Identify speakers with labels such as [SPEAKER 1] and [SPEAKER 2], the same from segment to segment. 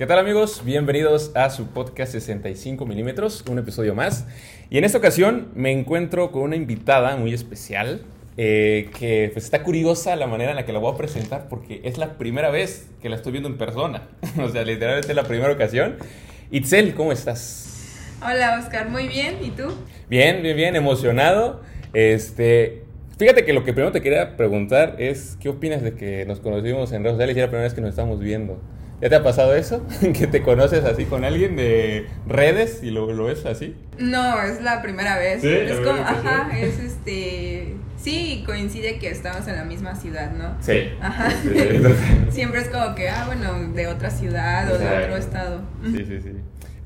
[SPEAKER 1] ¿Qué tal amigos? Bienvenidos a su podcast 65 milímetros, un episodio más. Y en esta ocasión me encuentro con una invitada muy especial eh, que pues, está curiosa la manera en la que la voy a presentar porque es la primera vez que la estoy viendo en persona. o sea, literalmente es la primera ocasión. Itzel, ¿cómo estás?
[SPEAKER 2] Hola Oscar, muy bien. ¿Y tú?
[SPEAKER 1] Bien, bien, bien, emocionado. Este, fíjate que lo que primero te quería preguntar es, ¿qué opinas de que nos conocimos en redes sociales y es la primera vez que nos estamos viendo? ¿Ya te ha pasado eso? ¿Que te conoces así con alguien de redes y lo, lo ves así?
[SPEAKER 2] No, es la primera vez.
[SPEAKER 1] ¿Sí?
[SPEAKER 2] Es
[SPEAKER 1] ¿La
[SPEAKER 2] como, ajá, es este. Sí, coincide que estamos en la misma ciudad, ¿no?
[SPEAKER 1] Sí.
[SPEAKER 2] Ajá.
[SPEAKER 1] Sí,
[SPEAKER 2] Siempre es como que, ah, bueno, de otra ciudad o de otro estado.
[SPEAKER 1] Sí, sí, sí.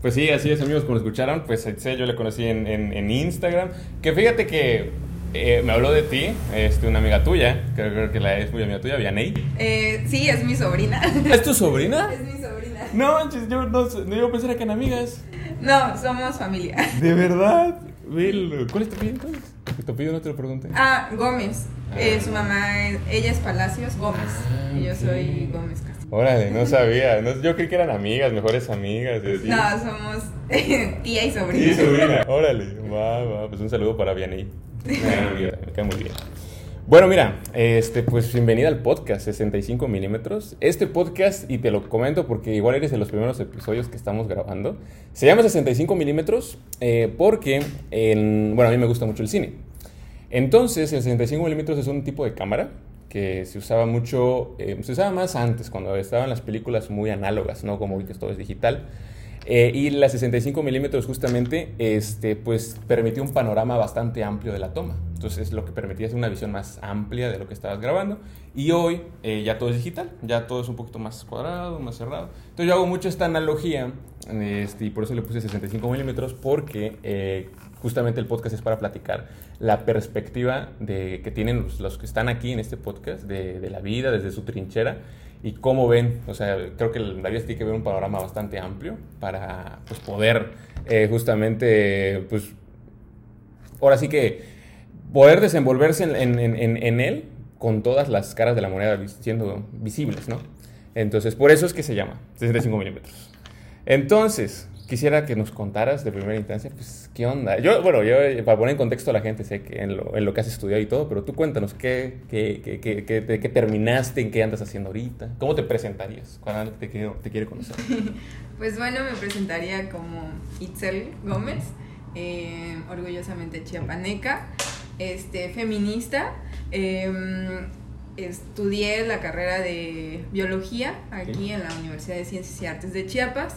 [SPEAKER 1] Pues sí, así es, amigos, como escucharon, pues Itzel yo le conocí en, en, en Instagram. Que fíjate que eh, me habló de ti, este, una amiga tuya, creo, creo que la es muy amiga tuya, Vianey.
[SPEAKER 2] Eh, sí, es mi sobrina.
[SPEAKER 1] ¿Es tu sobrina?
[SPEAKER 2] es mi sobrina.
[SPEAKER 1] No, manches, yo no, yo pensé que eran amigas.
[SPEAKER 2] No, somos familia.
[SPEAKER 1] ¿De verdad? ¿Cuál es tu apellido entonces? Tu apellido no te lo pregunté.
[SPEAKER 2] Ah, Gómez. Eh, su mamá, es- ella es Palacios Gómez.
[SPEAKER 1] Ah,
[SPEAKER 2] y yo soy Gómez Castro.
[SPEAKER 1] Órale, no sabía. No, yo creí que eran amigas, mejores amigas. y.
[SPEAKER 2] No, somos tía y sobrina.
[SPEAKER 1] Sí, sobrina. Órale, va, va. Pues un saludo para Vianey. Muy bien. Bueno, mira, este, pues bienvenida al podcast 65 milímetros. Este podcast, y te lo comento porque igual eres de los primeros episodios que estamos grabando, se llama 65 milímetros eh, porque, en- bueno, a mí me gusta mucho el cine. Entonces, el 65 milímetros es un tipo de cámara que se usaba mucho, eh, se usaba más antes, cuando estaban las películas muy análogas, ¿no? Como hoy que todo es digital. Eh, y la 65 milímetros justamente, este, pues permitió un panorama bastante amplio de la toma. Entonces, lo que permitía es una visión más amplia de lo que estabas grabando. Y hoy eh, ya todo es digital, ya todo es un poquito más cuadrado, más cerrado. Entonces, yo hago mucho esta analogía, este, y por eso le puse 65 milímetros, porque eh, justamente el podcast es para platicar la perspectiva de, que tienen los, los que están aquí en este podcast, de, de la vida, desde su trinchera, y cómo ven, o sea, creo que la vida tiene que ver un panorama bastante amplio para pues, poder eh, justamente, pues, ahora sí que poder desenvolverse en, en- él con todas las caras de la moneda siendo visibles, ¿no? Entonces, por eso es que se llama 65 milímetros. Entonces, quisiera que nos contaras de primera instancia, pues, ¿qué onda? Yo, bueno, yo eh, para poner en contexto a la gente, sé que en lo, en lo que has estudiado y todo, pero tú cuéntanos, ¿qué, qué, qué, qué- qué- de qué terminaste? ¿En qué andas haciendo ahorita? ¿Cómo te presentarías cuando te te quiere conocer?
[SPEAKER 2] Pues bueno, me presentaría como Itzel Gómez, eh, orgullosamente chiapaneca, este, feminista. eh, estudié la carrera de biología aquí en la Universidad de Ciencias y Artes de Chiapas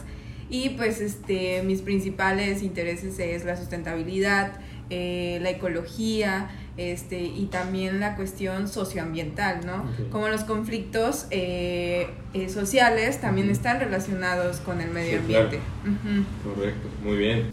[SPEAKER 2] y pues este, mis principales intereses es la sustentabilidad, eh, la ecología, este, y también la cuestión socioambiental, ¿no? Como los conflictos eh, eh, sociales también están relacionados con el medio
[SPEAKER 1] Sí, claro.
[SPEAKER 2] ambiente.
[SPEAKER 1] Correcto, muy bien.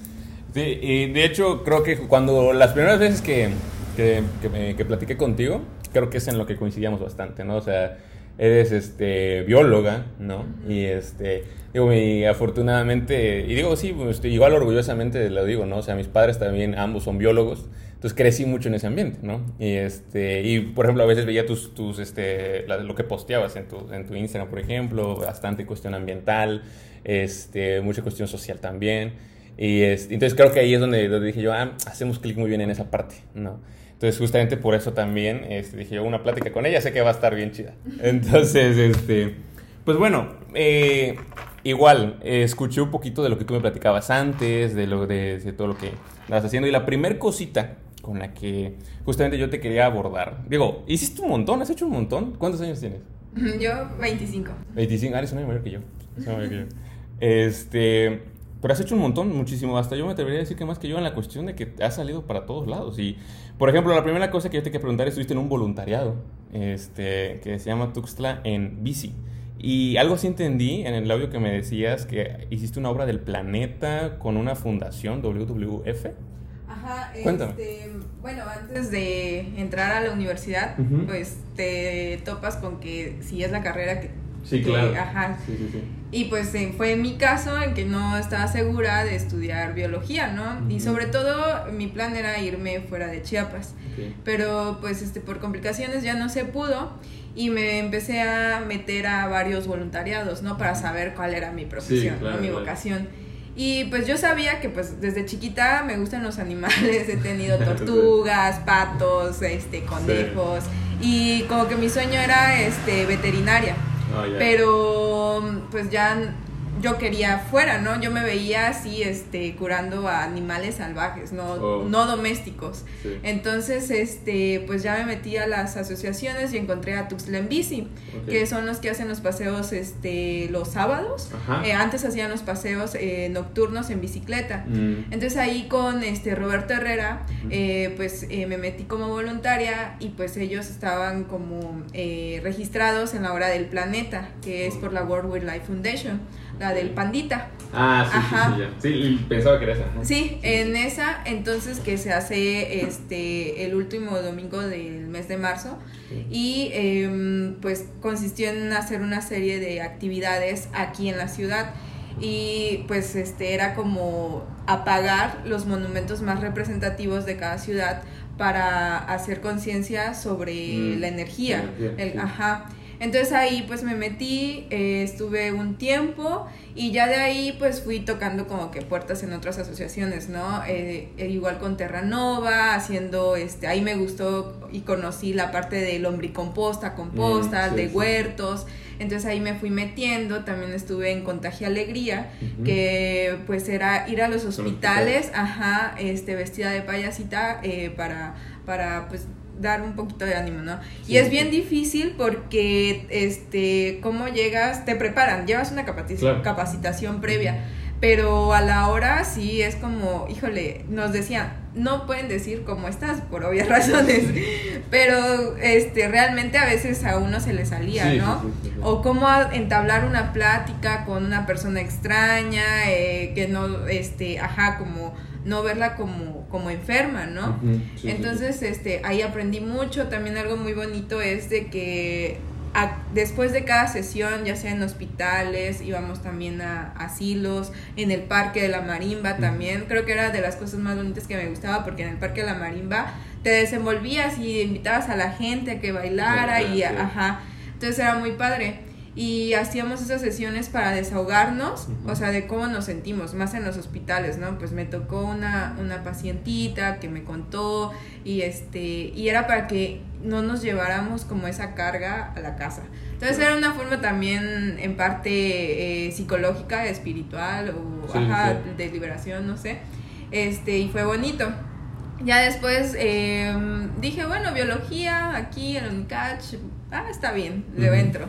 [SPEAKER 1] Sí, y de hecho creo que cuando las primeras veces que, que, que, me- que platiqué contigo, creo que es en lo que coincidíamos bastante, ¿no? O sea, eres este, bióloga, ¿no? Y este, digo, y afortunadamente, y digo, sí, pues, igual orgullosamente lo digo, ¿no? O sea, mis padres también, ambos son biólogos, entonces crecí mucho en ese ambiente, ¿no? Y, este, y por ejemplo, a veces veía tus, tus este, la- lo que posteabas en tu, en tu Instagram, por ejemplo, bastante cuestión ambiental, este, mucha cuestión social también. Y este, entonces creo que ahí es donde, donde dije yo, ah, hacemos clic muy bien en esa parte, ¿no? Entonces justamente por eso también este, dije yo, una plática con ella, sé que va a estar bien chida. Entonces, este, pues bueno, eh, igual, eh, escuché un poquito de lo que tú me platicabas antes, de, lo, de, de todo lo que estabas haciendo. Y la primer cosita con la que justamente yo te quería abordar, digo, hiciste un montón, has hecho un montón. ¿Cuántos años tienes?
[SPEAKER 2] Yo 25.
[SPEAKER 1] 25, ah, eres un año mayor que yo. Año mayor que yo. Este, pero has hecho un montón, muchísimo. Hasta yo me atrevería a decir que más que yo en la cuestión de que has salido para todos lados. Y, por ejemplo, la primera cosa que yo te quería preguntar, estuviste en un voluntariado este, que se llama Tuxtla en bici. Y algo así entendí en el audio que me decías que hiciste una obra del planeta con una fundación WWF.
[SPEAKER 2] Ajá,
[SPEAKER 1] Cuéntame.
[SPEAKER 2] este, bueno, antes de entrar a la universidad, pues te topas con que si es la carrera que...
[SPEAKER 1] Sí,
[SPEAKER 2] que-
[SPEAKER 1] claro.
[SPEAKER 2] Ajá.
[SPEAKER 1] Sí, sí, sí.
[SPEAKER 2] Y pues eh, fue mi caso en que no estaba segura de estudiar biología, ¿no? Y sobre todo mi plan era irme fuera de Chiapas. Pero pues este por complicaciones ya no se pudo y me empecé a meter a varios voluntariados, ¿no? Para saber cuál era mi profesión, mi vocación. Y pues yo sabía que pues desde chiquita me gustan los animales, he tenido tortugas, patos, este, conejos y como que mi sueño era este veterinaria. Oh, Pero pues ya yo quería fuera, ¿no? Yo me veía así, este, curando a animales salvajes, no, oh. no domésticos. Entonces, este, pues ya me metí a las asociaciones y encontré a Tuxtla Bici, que son los que hacen los paseos, este, los sábados. Eh, antes hacían los paseos eh, nocturnos en bicicleta. Mm. Entonces ahí con, este, Roberto Herrera, eh, pues me metí como voluntaria y pues ellos estaban como registrados en la hora del planeta, que es por la World Wildlife Foundation la del pandita.
[SPEAKER 1] Ah, sí, Ajá. sí, sí, pensaba que era esa.
[SPEAKER 2] Sí, en esa, entonces que se hace este el último domingo del mes de marzo y em, pues consistió en hacer una serie de actividades aquí en la ciudad y pues este era como apagar los monumentos más representativos de cada ciudad para hacer conciencia sobre mm. la energía, el, ajá. Entonces ahí pues me metí, eh, estuve un tiempo y ya de ahí pues fui tocando como que puertas en otras asociaciones, ¿no? Eh, eh, igual con Terranova, haciendo, este, ahí me gustó y conocí la parte de lombricomposta, composta, mm, de huertos. Entonces ahí me fui metiendo, también estuve en Contagia Alegría, que pues era ir a los hospitales, ajá, este, vestida de payasita para, para pues dar un poquito de ánimo, ¿no? y es bien difícil porque, este, cómo llegas, te preparan, llevas una capacitación, previa, pero a la hora sí es como, híjole, nos decían, no pueden decir cómo estás por obvias razones, pero este realmente a veces a uno se le salía, ¿no? o cómo entablar una plática con una persona extraña, eh, que no, este, ajá, como no verla como, como enferma, ¿no? Entonces, este, ahí aprendí mucho. También algo muy bonito es de que después de cada sesión, ya sea en hospitales, íbamos también a, asilos, en el Parque de la Marimba también. Creo que era de las cosas más bonitas que me gustaba porque en el Parque de la Marimba te desenvolvías y invitabas a la gente a que bailara y, ajá. Entonces era muy padre y hacíamos esas sesiones para desahogarnos, o sea, de cómo nos sentimos, más en los hospitales, ¿no? Pues me tocó una, una pacientita que me contó y este y era para que no nos lleváramos como esa carga a la casa. Entonces era una forma también en parte eh, psicológica, espiritual o ajá, de liberación, no sé. Este, y fue bonito. Ya después em, dije, bueno, biología aquí en UNICACH, ah, está bien, le entro.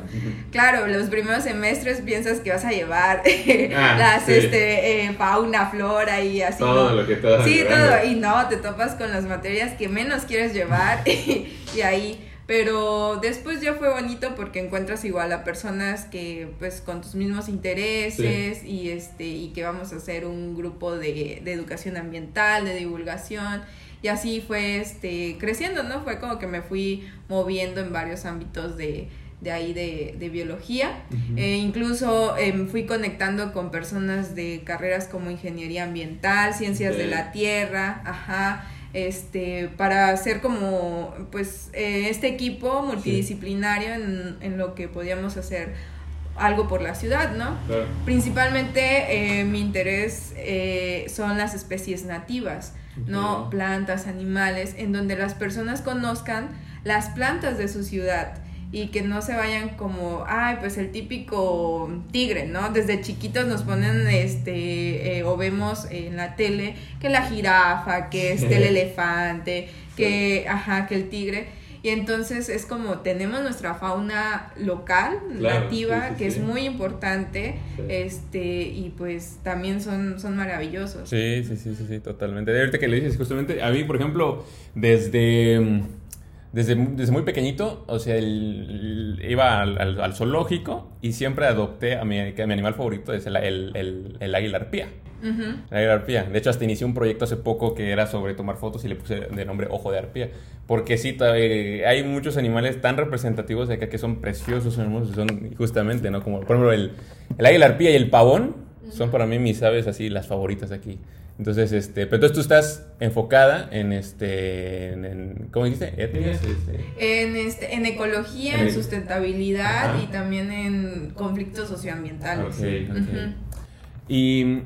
[SPEAKER 2] Claro, los primeros semestres piensas que vas a llevar ah, las, este, eh, fauna, flora y así.
[SPEAKER 1] Todo lo que te
[SPEAKER 2] Sí, todo, y no, te topas con las materias que menos quieres llevar y, ahí pero después ya fue bonito porque encuentras igual a personas que pues con tus mismos intereses y este y que vamos a hacer un grupo de, de educación ambiental de divulgación y así fue este, creciendo, ¿no? Fue como que me fui moviendo en varios ámbitos de, de ahí de, biología. Eh, incluso em, fui conectando con personas de carreras como ingeniería ambiental, ciencias de la tierra, ajá, este, para hacer como, pues, eh, este equipo multidisciplinario en, en, lo que podíamos hacer algo por la ciudad, ¿no? Principalmente eh, mi interés son las especies nativas. ¿No? Plantas, animales, en donde las personas conozcan las plantas de su ciudad y que no se vayan como, ay, pues el típico tigre, ¿no? Desde chiquitos nos ponen, este, eh, o vemos en la tele que la jirafa, que este, el elefante, que, ajá, que el tigre y entonces es como tenemos nuestra fauna local, nativa, que es muy importante, este, y pues también son, son maravillosos.
[SPEAKER 1] Sí, sí, sí, sí, sí, totalmente. De ahorita que le dices, justamente, a mí, por ejemplo, desde... Desde, desde, muy pequeñito, o sea, iba al, al, zoológico y siempre adopté a mi, a mi animal favorito, es el, el, el águila arpía. La arpía. De hecho, hasta inicié un proyecto hace poco que era sobre tomar fotos y le puse de nombre Ojo de Arpía. Porque sí, eh, hay muchos animales tan representativos de acá que son preciosos, son hermosos, son justamente, ¿no? Como, por ejemplo, el, el águila arpía y el pavón son para mí mis aves así, las favoritas aquí. Entonces, este, pero entonces tú estás enfocada en este, en, ¿cómo dijiste? ¿Etnias?
[SPEAKER 2] Este. En, este, en ecología, en, sustentabilidad y también en conflictos socioambientales.
[SPEAKER 1] Y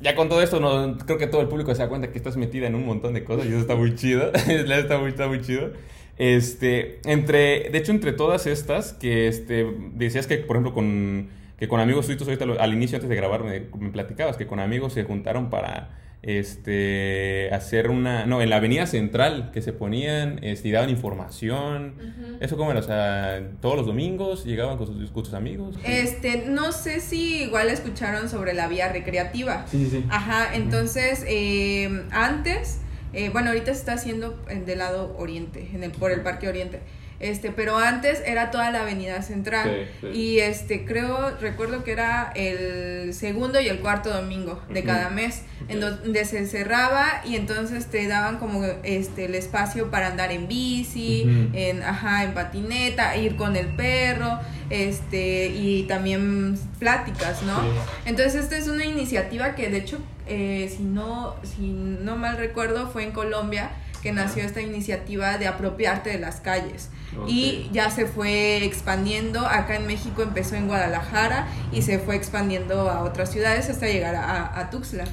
[SPEAKER 1] ya con todo esto, no, creo que todo el público se da cuenta que estás metida en un montón de cosas y eso está muy chido. está, está muy chido. Este, entre, de hecho, entre todas estas, que este, decías que, por ejemplo, con que con amigos tuyos ahorita al inicio antes de grabar me, platicabas que con amigos se juntaron para este hacer una no en la avenida central que se ponían este, y daban información. Eso cómo era o sea todos los domingos llegaban con sus, amigos.
[SPEAKER 2] Este no sé si igual escucharon sobre la vía recreativa. Sí sí, sí. ajá entonces eh, antes eh, bueno ahorita se está haciendo del lado oriente en el por el parque oriente este, pero antes era toda la avenida central. Y este, creo, recuerdo que era el segundo y el cuarto domingo de cada mes, en donde se cerraba y entonces te daban como este el espacio para andar en bici, en, ajá, en patineta, ir con el perro, este, y también pláticas, ¿no? Entonces esta es una iniciativa que de hecho, eh, si no, si no mal recuerdo, fue en Colombia que nació esta iniciativa de apropiarte de las calles. Y ya se fue expandiendo, acá en México empezó en Guadalajara y se fue expandiendo a otras ciudades hasta llegar a, Tuxtla.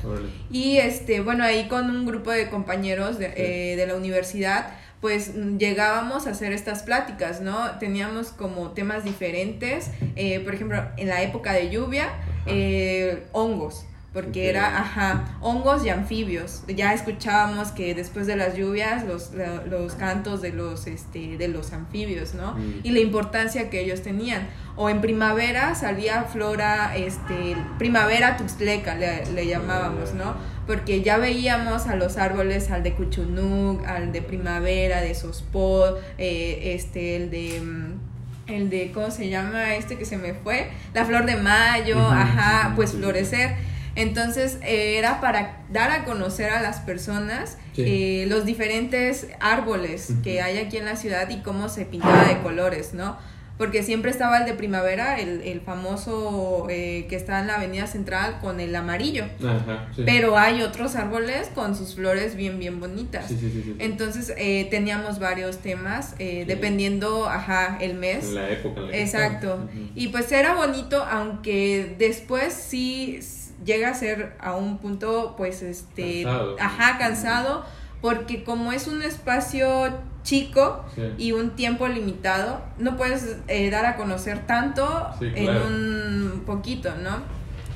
[SPEAKER 2] Y este, bueno, ahí con un grupo de compañeros de, eh, de la universidad, pues llegábamos a hacer estas pláticas, ¿no? Teníamos como temas diferentes, eh, por ejemplo, en la época de lluvia, eh, hongos porque era, ajá, hongos y anfibios. Ya escuchábamos que después de las lluvias los, los cantos de los, este, de los anfibios, ¿no? Mm. Y la importancia que ellos tenían. O en primavera salía flora, este, primavera tuxtleca le, llamábamos, ¿no? Porque ya veíamos a los árboles, al de Cuchunuk, al de primavera, de Sospod, eh, este, el de mm, el de, ¿cómo se llama? Este que se me fue, la flor de mayo, ajá, pues florecer. Entonces eh, era para dar a conocer a las personas eh, los diferentes árboles que hay aquí en la ciudad y cómo se pintaba de colores, ¿no? Porque siempre estaba el de primavera, el, el famoso eh, que está en la avenida central con el amarillo. Ajá, Pero hay otros árboles con sus flores bien, bien bonitas. Entonces teníamos varios temas, dependiendo, ajá, el mes.
[SPEAKER 1] La época.
[SPEAKER 2] Exacto. Y pues era bonito, aunque después sí llega a ser a un punto, pues, este, cansado. ajá, cansado, porque como es un espacio chico y un tiempo limitado, no puedes eh, dar a conocer tanto en un poquito, ¿no?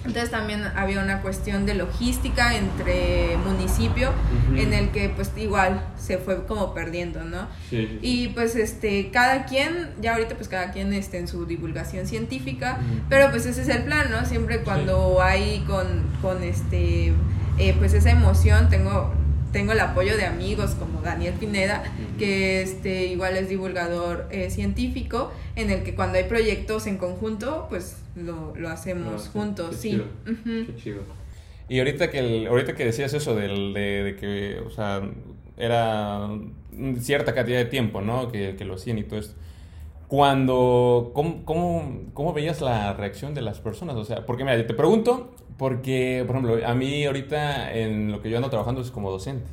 [SPEAKER 2] Entonces también había una cuestión de logística entre municipio en el que pues igual se fue como perdiendo, ¿no? Y pues este, cada quien, ya ahorita pues cada quien esté en su divulgación científica, pero pues ese es el plan, ¿no? Siempre cuando hay con, con este, eh, pues esa emoción, tengo tengo el apoyo de amigos como Daniel Pineda, que este, igual es divulgador eh, científico, en el que cuando hay proyectos en conjunto, pues lo, lo hacemos juntos, sí. Qué chido.
[SPEAKER 1] Y ahorita que, ahorita que decías eso del, de, que, o sea, era cierta cantidad de tiempo, ¿no? Que, que lo hacían y todo esto. Cuando, ¿cómo, cómo, cómo veías la reacción de las personas? O sea, porque mira, yo te pregunto, porque, por ejemplo, a mí ahorita en lo que yo ando trabajando es como docente.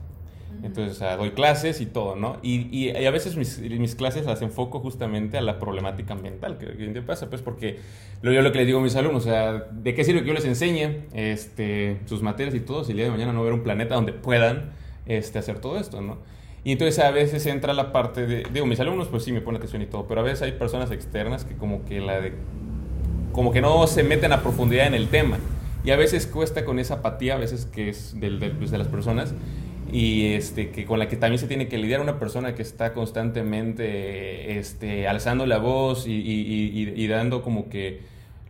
[SPEAKER 1] Entonces, doy clases y todo, ¿no? Y, y, a veces mis, mis, clases las enfoco justamente a la problemática ambiental. ¿Qué, qué pasa? Pues porque lo, yo lo que les digo a mis alumnos, o sea, ¿de qué sirve que yo les enseñe este, sus materias y todo si el día de mañana no ver un planeta donde puedan este, hacer todo esto, ¿no? Y entonces a veces entra la parte de, digo, mis alumnos pues sí me ponen atención y todo, pero a veces hay personas externas que como que la de, como que no se meten a profundidad en el tema. Y a veces cuesta con esa apatía, a veces que es del, pues, de las personas, y este, que con la que también se tiene que lidiar una persona que está constantemente este, alzando la voz y, y, dando como que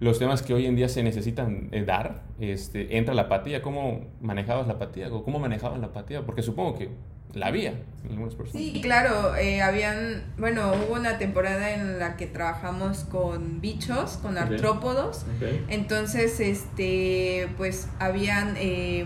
[SPEAKER 1] los temas que hoy en día se necesitan eh, dar, este, entra la apatía. ¿Cómo manejabas la apatía? ¿O cómo manejaban la apatía? Porque supongo que la había en algunas personas.
[SPEAKER 2] Sí, claro, eh, habían, bueno, hubo una temporada en la que trabajamos con bichos, con artrópodos, entonces, este, pues, habían... Eh,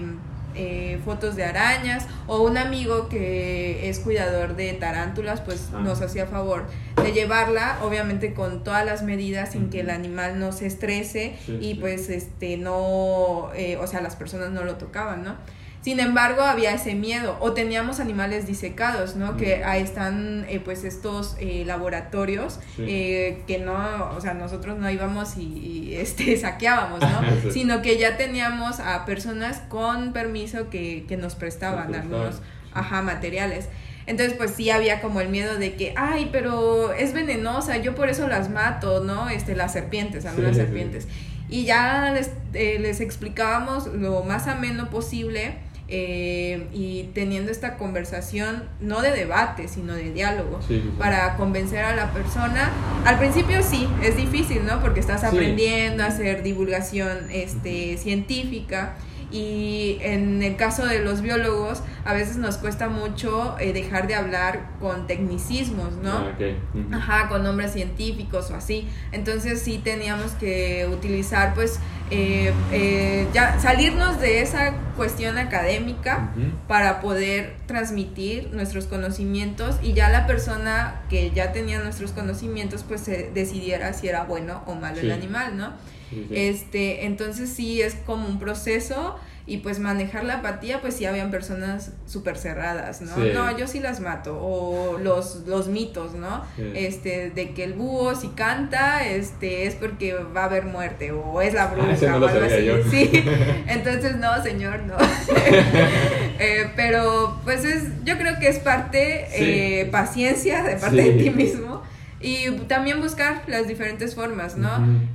[SPEAKER 2] eh, fotos de arañas o un amigo que es cuidador de tarántulas pues
[SPEAKER 1] Ah.
[SPEAKER 2] nos hacía favor de llevarla obviamente con todas las medidas sin que el animal no se estrese
[SPEAKER 1] Sí,
[SPEAKER 2] y
[SPEAKER 1] sí.
[SPEAKER 2] pues este no eh, o sea las personas no lo tocaban no sin embargo, había ese miedo. O teníamos animales disecados, ¿no? Que ahí están, eh, pues, estos eh, laboratorios
[SPEAKER 1] Sí.
[SPEAKER 2] eh, que no, o sea, nosotros no íbamos y, y, este, saqueábamos, ¿no?
[SPEAKER 1] Sí.
[SPEAKER 2] Sino que ya teníamos a personas con permiso que, que nos prestaban
[SPEAKER 1] Nos prestaban,
[SPEAKER 2] algunos,
[SPEAKER 1] sí.
[SPEAKER 2] ajá, materiales. Entonces, pues sí había como el miedo de que, ay, pero es venenosa, yo por eso las mato, ¿no? Este, las serpientes, algunas serpientes. Y ya les, eh, les explicábamos lo más ameno posible eh, y teniendo esta conversación, no de debate, sino de diálogo,
[SPEAKER 1] Sí, sí, sí.
[SPEAKER 2] para convencer a la persona. Al principio sí, es difícil, ¿no? Porque estás
[SPEAKER 1] Sí.
[SPEAKER 2] aprendiendo a hacer divulgación este, científica. Y en el caso de los biólogos, a veces nos cuesta mucho eh, dejar de hablar con tecnicismos, ¿no?
[SPEAKER 1] Ah.
[SPEAKER 2] Ajá, con nombres científicos o así. Entonces sí teníamos que utilizar, pues, eh, eh, ya salirnos de esa cuestión académica para poder transmitir nuestros conocimientos y ya la persona que ya tenía nuestros conocimientos, pues, se decidiera si era bueno o malo el animal, ¿no?
[SPEAKER 1] Sí, sí.
[SPEAKER 2] Este, entonces sí es como un proceso y pues manejar la apatía, pues sí habían personas súper cerradas, ¿no?
[SPEAKER 1] Sí.
[SPEAKER 2] No, yo sí las mato. O los, los mitos, ¿no?
[SPEAKER 1] Sí.
[SPEAKER 2] Este, de que el búho si canta, este, es porque va a haber muerte, o es la bruja,
[SPEAKER 1] Ah, ese no
[SPEAKER 2] o algo así.
[SPEAKER 1] yo.
[SPEAKER 2] Sí. Entonces, no, señor, no. Eh, pero, pues es, yo creo que es parte,
[SPEAKER 1] Sí.
[SPEAKER 2] eh, paciencia de parte de ti mismo. Y también buscar las diferentes formas, ¿no?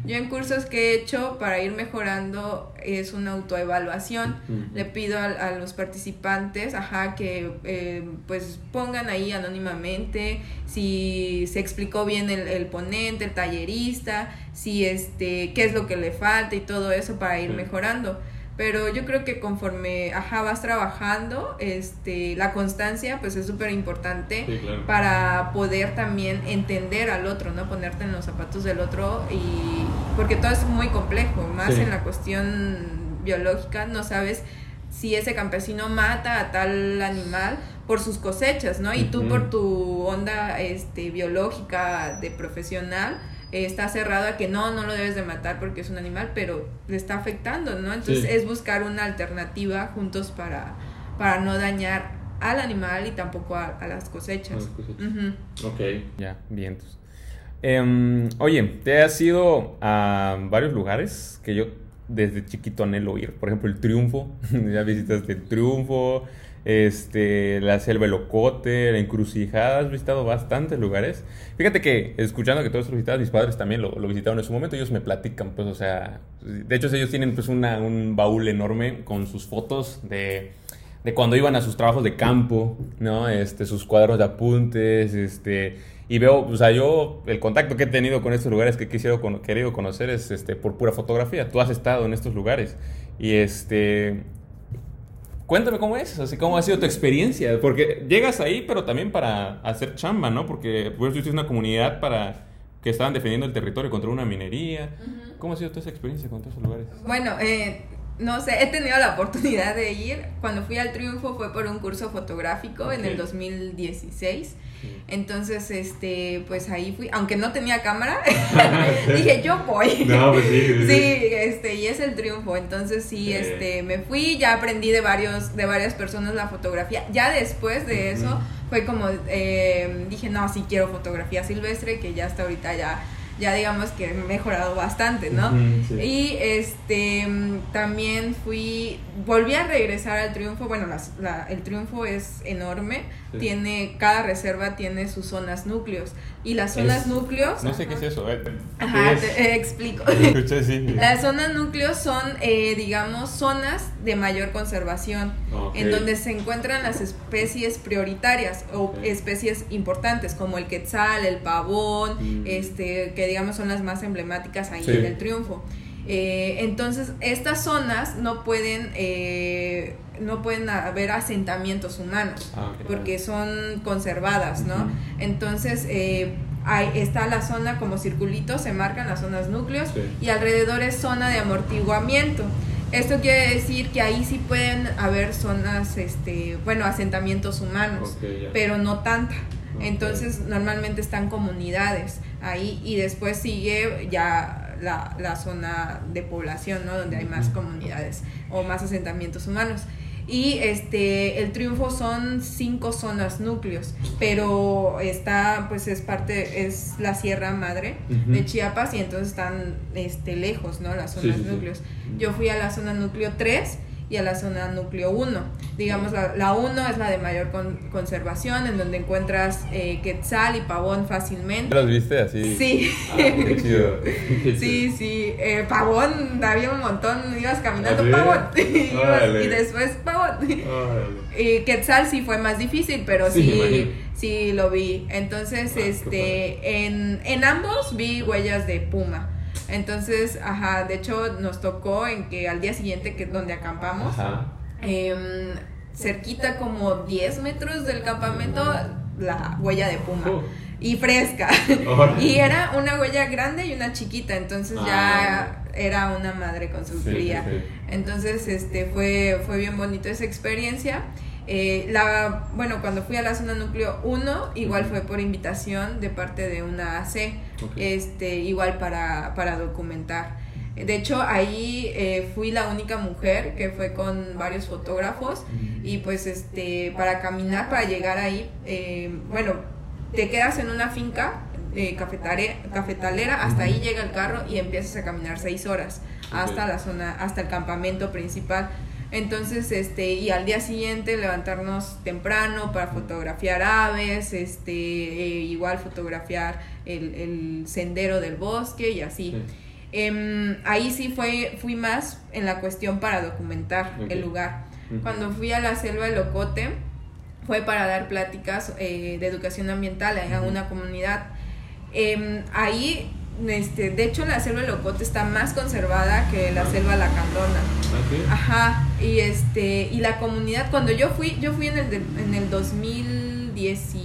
[SPEAKER 2] Yo en cursos que he hecho para ir mejorando es una autoevaluación. Le pido a, a los participantes, ajá, que eh, pues pongan ahí anónimamente si se explicó bien el, el ponente, el tallerista, si este, qué es lo que le falta y todo eso para ir mejorando. Pero yo creo que conforme, ajá, vas trabajando, este, la constancia pues es súper importante
[SPEAKER 1] Sí, claro.
[SPEAKER 2] para poder también entender al otro, ¿no? Ponerte en los zapatos del otro y porque todo es muy complejo, más
[SPEAKER 1] Sí.
[SPEAKER 2] en la cuestión biológica, no sabes si ese campesino mata a tal animal por sus cosechas, ¿no? Y tú
[SPEAKER 1] Ujú.
[SPEAKER 2] por tu onda este biológica de profesional eh, está cerrado a que no, no lo debes de matar porque es un animal, pero le está afectando, ¿no? Entonces
[SPEAKER 1] Sí.
[SPEAKER 2] es buscar una alternativa juntos para, para no dañar al animal y tampoco a, a las cosechas.
[SPEAKER 1] A las cosechas. Ok, ya, vientos. Em, oye, te has ido a varios lugares que yo desde chiquito anhelo ir. Por ejemplo, el Triunfo. ya visitaste el Triunfo, este, la Selva Locote, la Encrucijada. Has visitado bastantes lugares. Fíjate que escuchando que todos los visitabas, mis padres también lo, lo visitaron en su momento. Ellos me platican, pues, o sea, de hecho, ellos tienen pues una, un baúl enorme con sus fotos de de cuando iban a sus trabajos de campo, ¿no? Este, sus cuadros de apuntes, este, y veo, o sea, yo, el contacto que he tenido con estos lugares que quisiera cono- querido conocer es, este, por pura fotografía. Tú has estado en estos lugares y, este, cuéntame cómo es, así cómo ha sido tu experiencia, porque llegas ahí, pero también para hacer chamba, ¿no? Porque pues tú hiciste una comunidad para que estaban defendiendo el territorio contra una minería. ¿Cómo ha sido toda esa experiencia con todos esos lugares?
[SPEAKER 2] Bueno, eh, no sé, he tenido la oportunidad de ir. Cuando fui al Triunfo fue por un curso fotográfico en el
[SPEAKER 1] Ok.
[SPEAKER 2] 2016. Entonces, este, pues ahí fui, aunque no tenía cámara, dije, yo voy.
[SPEAKER 1] No, pues sí, sí, sí.
[SPEAKER 2] Este, y es el triunfo. Entonces sí, este, me fui, ya aprendí de varios, de varias personas la fotografía. Ya después de eso, fue como, eh, dije, no, sí quiero fotografía silvestre, que ya hasta ahorita ya, ya digamos que he mejorado bastante, ¿no?
[SPEAKER 1] Ujú, sí.
[SPEAKER 2] Y este también fui, volví a regresar al triunfo, bueno, las- la- el triunfo es enorme,
[SPEAKER 1] Sí.
[SPEAKER 2] tiene, cada reserva tiene sus zonas núcleos, y las zonas
[SPEAKER 1] Es-
[SPEAKER 2] núcleos...
[SPEAKER 1] No sé qué es eso. eh,
[SPEAKER 2] Ajá, te eh, explico.
[SPEAKER 1] Escuché, sí.
[SPEAKER 2] Las zonas núcleos son, eh, digamos, zonas de mayor conservación, en donde se encuentran las especies prioritarias o especies importantes, como el quetzal, el pavón,
[SPEAKER 1] Mm.
[SPEAKER 2] este, que digamos son las más emblemáticas ahí
[SPEAKER 1] Sí.
[SPEAKER 2] en el triunfo. Eh, entonces, estas zonas no pueden, eh, no pueden haber asentamientos humanos
[SPEAKER 1] Ah,
[SPEAKER 2] porque son conservadas, ¿no? Entonces, eh, hay, está la zona como circulito, se marcan las zonas núcleos
[SPEAKER 1] Sí.
[SPEAKER 2] y alrededor es zona de amortiguamiento. Esto quiere decir que ahí sí pueden haber zonas, este, bueno, asentamientos humanos, pero no tanta. Entonces normalmente están comunidades ahí y después sigue ya la, la zona de población, ¿no? Donde hay más comunidades o más asentamientos humanos. Y este, el triunfo son cinco zonas núcleos, pero está, pues es parte, es la Sierra Madre de Chiapas y entonces están este, lejos, ¿no? Las zonas núcleos. Yo fui a la zona núcleo 3 y a la zona núcleo 1. Digamos, la 1 es la de mayor conservación, en donde encuentras eh, quetzal y pavón fácilmente.
[SPEAKER 1] ¿Los viste así?
[SPEAKER 2] Sí.
[SPEAKER 1] Ah, qué chido.
[SPEAKER 2] sí, sí. Eh, pavón, había un montón, ibas caminando, ¿Ah, pavón. y, después pavón. y quetzal sí fue más difícil, pero sí, sí, lo vi. Entonces, ah, este, en, en ambos vi huellas de puma. Entonces, ajá, de hecho nos tocó en que al día siguiente que donde acampamos, em, cerquita como 10 metros del campamento, la huella de puma. Uh. Y fresca. y era una huella grande y una chiquita, entonces ya ah. era una madre con su cría. Entonces, este fue, fue bien bonito esa experiencia. Eh, la, bueno, cuando fui a la zona núcleo 1, igual fue por invitación de parte de una AC, este, igual para, para documentar. De hecho, ahí eh, fui la única mujer que fue con varios fotógrafos y pues este, para caminar, para llegar ahí, eh, bueno, te quedas en una finca cafetalera, hasta ahí llega el carro y empiezas a caminar seis horas hasta la zona, hasta el campamento principal. Entonces, este, y al día siguiente levantarnos temprano para fotografiar aves, este, eh, igual fotografiar el, sendero del bosque y así. Em, ahí sí fue, fui más en la cuestión para documentar el lugar. Cuando fui a la selva de Locote, fue para dar pláticas eh, de educación ambiental a una comunidad. Em, ahí este, de hecho la selva de Locote está más conservada que la selva Lacandona.
[SPEAKER 1] Ah,
[SPEAKER 2] Ajá, y este y la comunidad cuando yo fui, yo fui en el en el 2010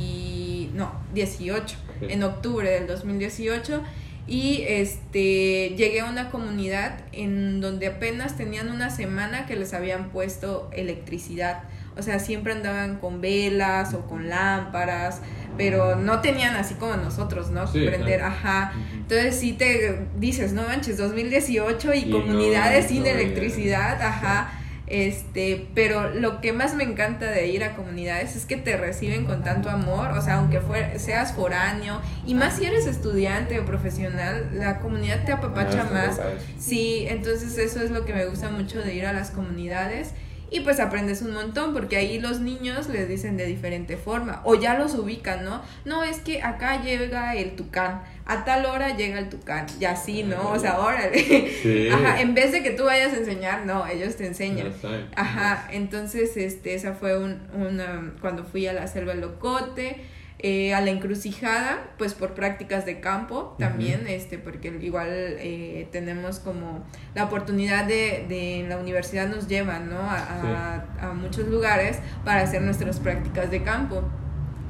[SPEAKER 2] no, 18, en octubre del 2018 y este llegué a una comunidad en donde apenas tenían una semana que les habían puesto electricidad. O sea, siempre andaban con velas o con lámparas pero no tenían así como nosotros, ¿no? Prender, ajá. Entonces sí te dices, no manches, 2018 y, comunidades sin electricidad, ajá. Este, pero lo que más me encanta de ir a comunidades es que te reciben con tanto amor, o sea, aunque seas foráneo, y más si eres estudiante o profesional, la comunidad te apapacha ah, más. Sí, entonces eso es lo que me gusta mucho de ir a las comunidades y pues aprendes un montón porque ahí los niños les dicen de diferente forma o ya los ubican, ¿no? No, es que acá llega el tucán, a tal hora llega el tucán y así, ¿no? O sea, órale. Ajá, en vez de que tú vayas a enseñar, no, ellos te enseñan. Ajá, entonces este esa fue un una cuando fui a la selva locote eh, a la encrucijada, pues por prácticas de campo también, este, porque igual eh, tenemos como la oportunidad de, de, la universidad nos lleva, ¿no? A, a, muchos lugares para hacer nuestras prácticas de campo.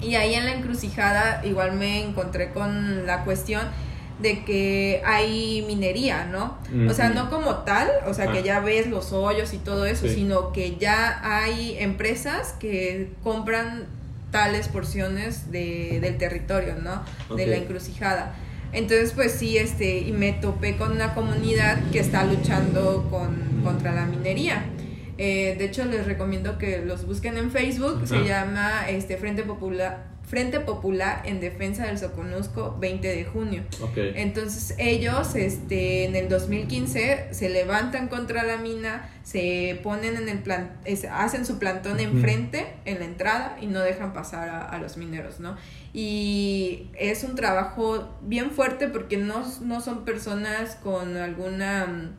[SPEAKER 2] Y ahí en la encrucijada igual me encontré con la cuestión de que hay minería, ¿no? O sea, no como tal, o sea, que ah. ya ves los hoyos y todo eso, sino que ya hay empresas que compran tales porciones de, del territorio, ¿no? De la encrucijada. Entonces, pues sí, este, y me topé con una comunidad que está luchando con, contra la minería. Eh, de hecho, les recomiendo que los busquen en Facebook, se llama este, Frente Popular Frente Popular en Defensa del Soconusco 20 de junio. Entonces ellos este, en el 2015 se levantan contra la mina, se ponen en el plan, hacen su plantón enfrente, en la entrada, y no dejan pasar a, los mineros, ¿no? Y es un trabajo bien fuerte porque no, no son personas con alguna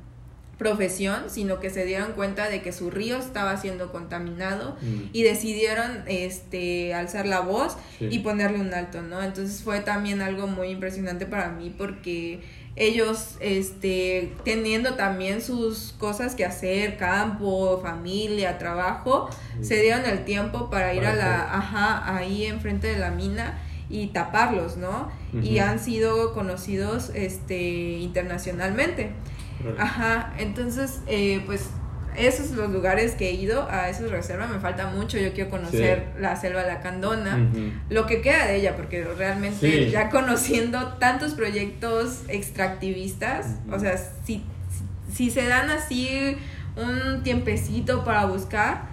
[SPEAKER 2] profesión, sino que se dieron cuenta de que su río estaba siendo contaminado mm. y decidieron este alzar la voz y ponerle un alto, ¿no? Entonces fue también algo muy impresionante para mí porque ellos este teniendo también sus cosas que hacer, campo, familia, trabajo, mm. se dieron el tiempo para ir a la ajá, ahí enfrente de la mina y taparlos, ¿no? Y han sido conocidos este internacionalmente. Ajá, entonces, eh, pues esos son los lugares que he ido, a esas reservas, me falta mucho, yo quiero conocer la selva lacandona, lo que queda de ella, porque realmente ya conociendo tantos proyectos extractivistas, o sea, si, si, se dan así un tiempecito para buscar,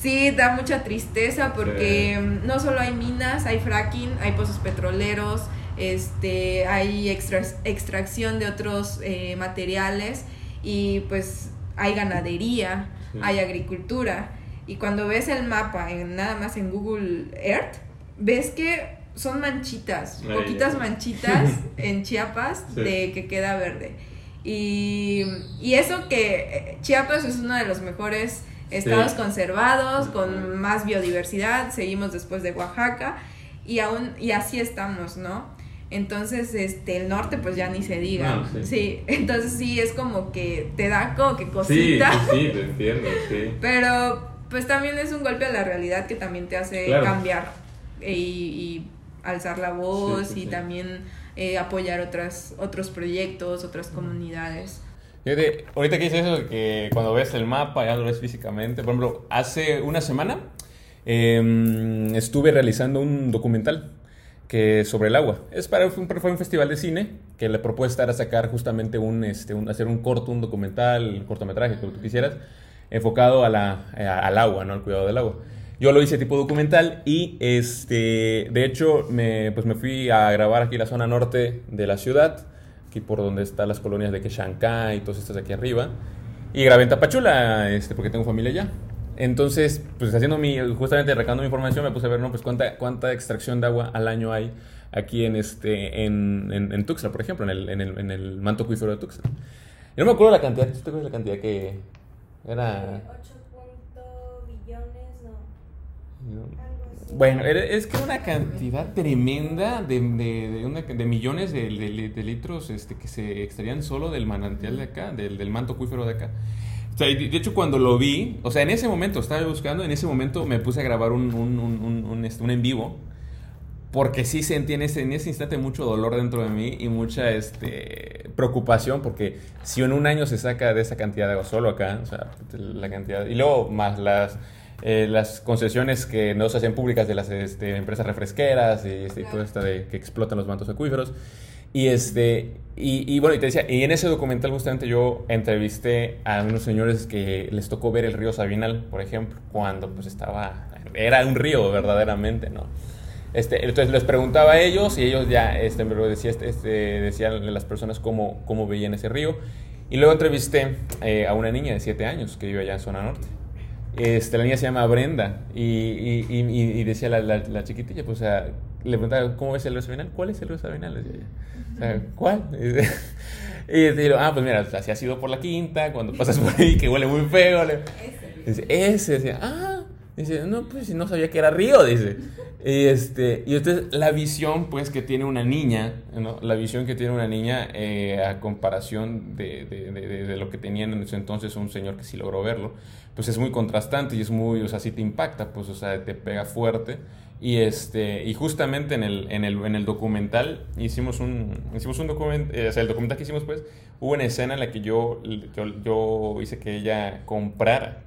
[SPEAKER 2] sí da mucha tristeza porque no solo hay minas, hay fracking, hay pozos petroleros, este, hay extracción de otros eh, materiales y pues hay ganadería, hay agricultura. Y cuando ves el mapa, en, nada más en Google Earth, ves que son manchitas, poquitas manchitas en Chiapas de que queda verde. Y, y, eso que eh, Chiapas es uno de los mejores estados conservados, con más biodiversidad, seguimos después de Oaxaca, y aún, y así estamos, ¿no? Entonces, este, el norte, pues ya ni se diga. sí. entonces sí, es como que te da como que cosita.
[SPEAKER 1] Sí, sí, te entiendo, sí.
[SPEAKER 2] Pero, pues también es un golpe a la realidad que también te hace cambiar y, alzar la voz y también eh, apoyar otras, otros proyectos, otras comunidades.
[SPEAKER 1] ahorita que dices eso, que cuando ves el mapa ya lo ves físicamente, por ejemplo, hace una semana em, estuve realizando un documental que sobre el agua. Es para, fue un festival de cine que la propuesta era sacar justamente un, este, un, hacer un corto, un documental, un cortometraje, como tú quisieras, enfocado a la, al agua, ¿no? Al cuidado del agua. Yo lo hice tipo documental y, este, de hecho, me, pues me fui a grabar aquí la zona norte de la ciudad, aquí por donde están las colonias de Quechancá y todas estas de aquí arriba. Y grabé en Tapachula, este, porque tengo familia allá. Entonces, pues haciendo mi, justamente recabando mi información, me puse a ver, ¿no? Pues cuánta, cuánta extracción de agua al año hay aquí en este, en, en, Tuxtla, por ejemplo, en el, en el, en el manto acuífero de Tuxtla. Yo no me acuerdo la cantidad, ¿tú te acuerdas la cantidad que era?
[SPEAKER 3] 8 billones, no.
[SPEAKER 1] Bueno, es que una cantidad tremenda de, de, de, de millones de, litros este, que se extraían solo del manantial de acá, del, del manto acuífero de acá de hecho, cuando lo vi, o sea, en ese momento, estaba buscando, en ese momento me puse a grabar un, un, un, un este, en vivo, porque sí sentí en ese, en ese instante mucho dolor dentro de mí y mucha este, preocupación, porque si en un año se saca de esa cantidad de agua solo acá, o sea, la cantidad, y luego más las, eh, las concesiones que no se hacen públicas de las este, empresas refresqueras y, este, todo esto de que explotan los mantos acuíferos. Y, este, y, bueno, y te decía, y en ese documental justamente yo entrevisté a unos señores que les tocó ver el río Sabinal, por ejemplo, cuando pues estaba, era un río verdaderamente, ¿no? Este, entonces les preguntaba a ellos y ellos ya, este, decía, este, este, decían las personas cómo, cómo veían ese río. Y luego entrevisté eh, a una niña de 7 años que vive allá en zona norte. Este, la niña se llama Brenda y, y, y, decía la, la, chiquitilla, pues, o sea, le preguntaba, ¿cómo ves el río Sabinal? ¿Cuál es el río Sabinal? Decía ella. ¿cuál? Y digo, ah, pues mira, así ha sido por la quinta, cuando pasas por ahí que huele muy feo. Le... Dice, ese, dice, ah, dice, no, pues no sabía que era río, dice. Y, este, y entonces la visión, pues, que tiene una niña, ¿no? La visión que tiene una niña eh, a comparación de, de, de, de, lo que tenía en ese entonces un señor que sí logró verlo, pues es muy contrastante y es muy, o sea, sí te impacta, pues, o sea, te pega fuerte. Y, este, y justamente en el, en, el, en el documental hicimos un, hicimos un documental, eh, o sea, el documental que hicimos pues, hubo una escena en la que yo, yo, yo hice que ella comprara,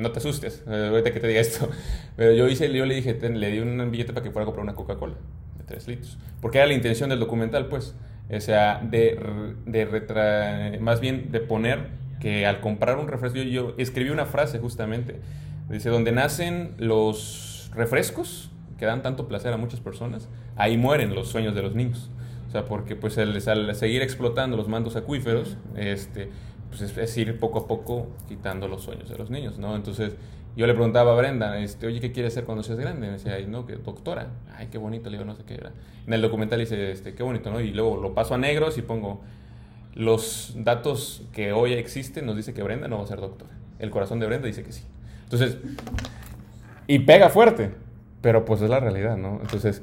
[SPEAKER 1] no te asustes, eh, ahorita que te diga esto, pero yo, hice, yo le dije, le di un billete para que fuera a comprar una Coca-Cola de 3 litros, porque era la intención del documental pues, o sea, de, de retra, más bien de poner que al comprar un refresco, yo, yo escribí una frase justamente, dice, donde nacen los refrescos, que dan tanto placer a muchas personas, ahí mueren los sueños de los niños. O sea, porque pues al, seguir explotando los mandos acuíferos, este, pues es, ir poco a poco quitando los sueños de los niños, ¿no? Entonces yo le preguntaba a Brenda, este, oye, ¿qué quieres ser cuando seas grande? me decía, no, que doctora. Ay, qué bonito, le digo, no sé qué era. En el documental dice, este, qué bonito, ¿no? Y luego lo paso a negros y pongo los datos que hoy existen, nos dice que Brenda no va a ser doctora. El corazón de Brenda dice que sí. Entonces, y pega fuerte. Pero pues es la realidad, ¿no? Entonces,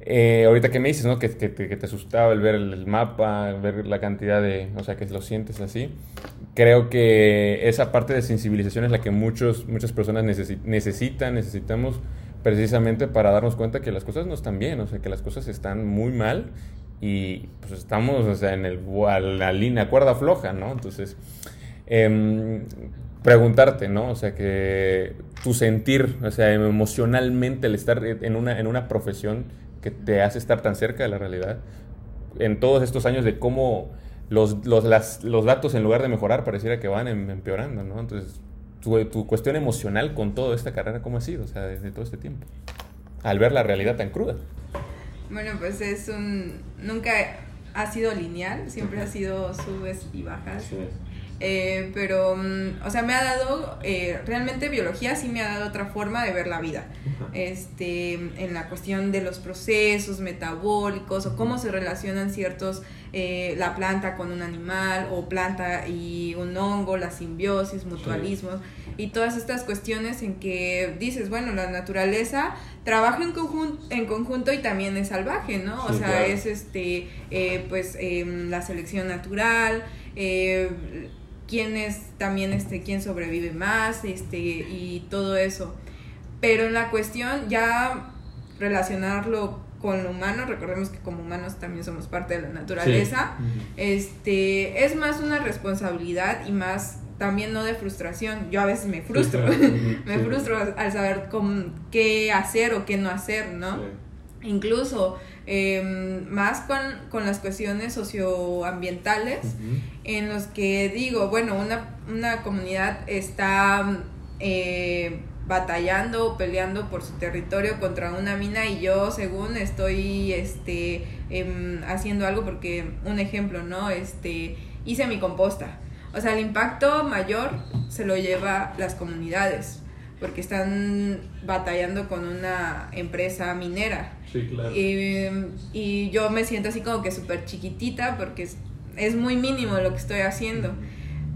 [SPEAKER 1] eh, ahorita que me dices, ¿no? Que, que, te asustaba el ver el, mapa, ver la cantidad de, o sea, que lo sientes así. Creo que esa parte de sensibilización es la que muchos, muchas personas necesitan, necesitamos precisamente para darnos cuenta que las cosas no están bien, o sea, que las cosas están muy mal y pues estamos, o sea, en el, la línea cuerda floja, ¿no? Entonces, Em, preguntarte, ¿no? O sea, que tu sentir, o sea, emocionalmente el estar en una, en una profesión que te hace estar tan cerca de la realidad, en todos estos años de cómo los, los, las, los datos en lugar de mejorar pareciera que van em, empeorando, ¿no? Entonces, tu, tu, cuestión emocional con toda esta carrera, ¿cómo ha sido? O sea, desde todo este tiempo, al ver la realidad tan cruda.
[SPEAKER 2] Bueno, pues es un... Nunca ha sido lineal, siempre ha sido subes y bajas. Sí. Eh, pero, mm, o sea, me ha dado, eh, realmente biología sí me ha dado otra forma de ver la vida. Este, en la cuestión de los procesos metabólicos o cómo se relacionan ciertos, eh, la planta con un animal o planta y un hongo, la simbiosis, mutualismo y todas estas cuestiones en que dices, bueno, la naturaleza trabaja en, conjunto, en conjunto y también es salvaje, ¿no? o sea, es este, pues em, la selección natural, eh, quién es también este quién sobrevive más este y todo eso. Pero en la cuestión ya relacionarlo con lo humano recordemos que como humanos también somos parte de la naturaleza este es más una responsabilidad y más también no de frustración. Yo a veces me frustro me frustro al saber con, qué hacer o qué no hacer no incluso Em, más con, con, las cuestiones socioambientales, en los que digo, bueno, una, una comunidad está eh, batallando o peleando por su territorio contra una mina y yo según estoy este, em, haciendo algo porque, un ejemplo, ¿no? Este, hice mi composta. O sea, el impacto mayor se lo lleva las comunidades porque están batallando con una empresa minera.
[SPEAKER 1] Sí, claro.
[SPEAKER 2] Y, yo me siento así como que súper chiquitita porque es, muy mínimo lo que estoy haciendo.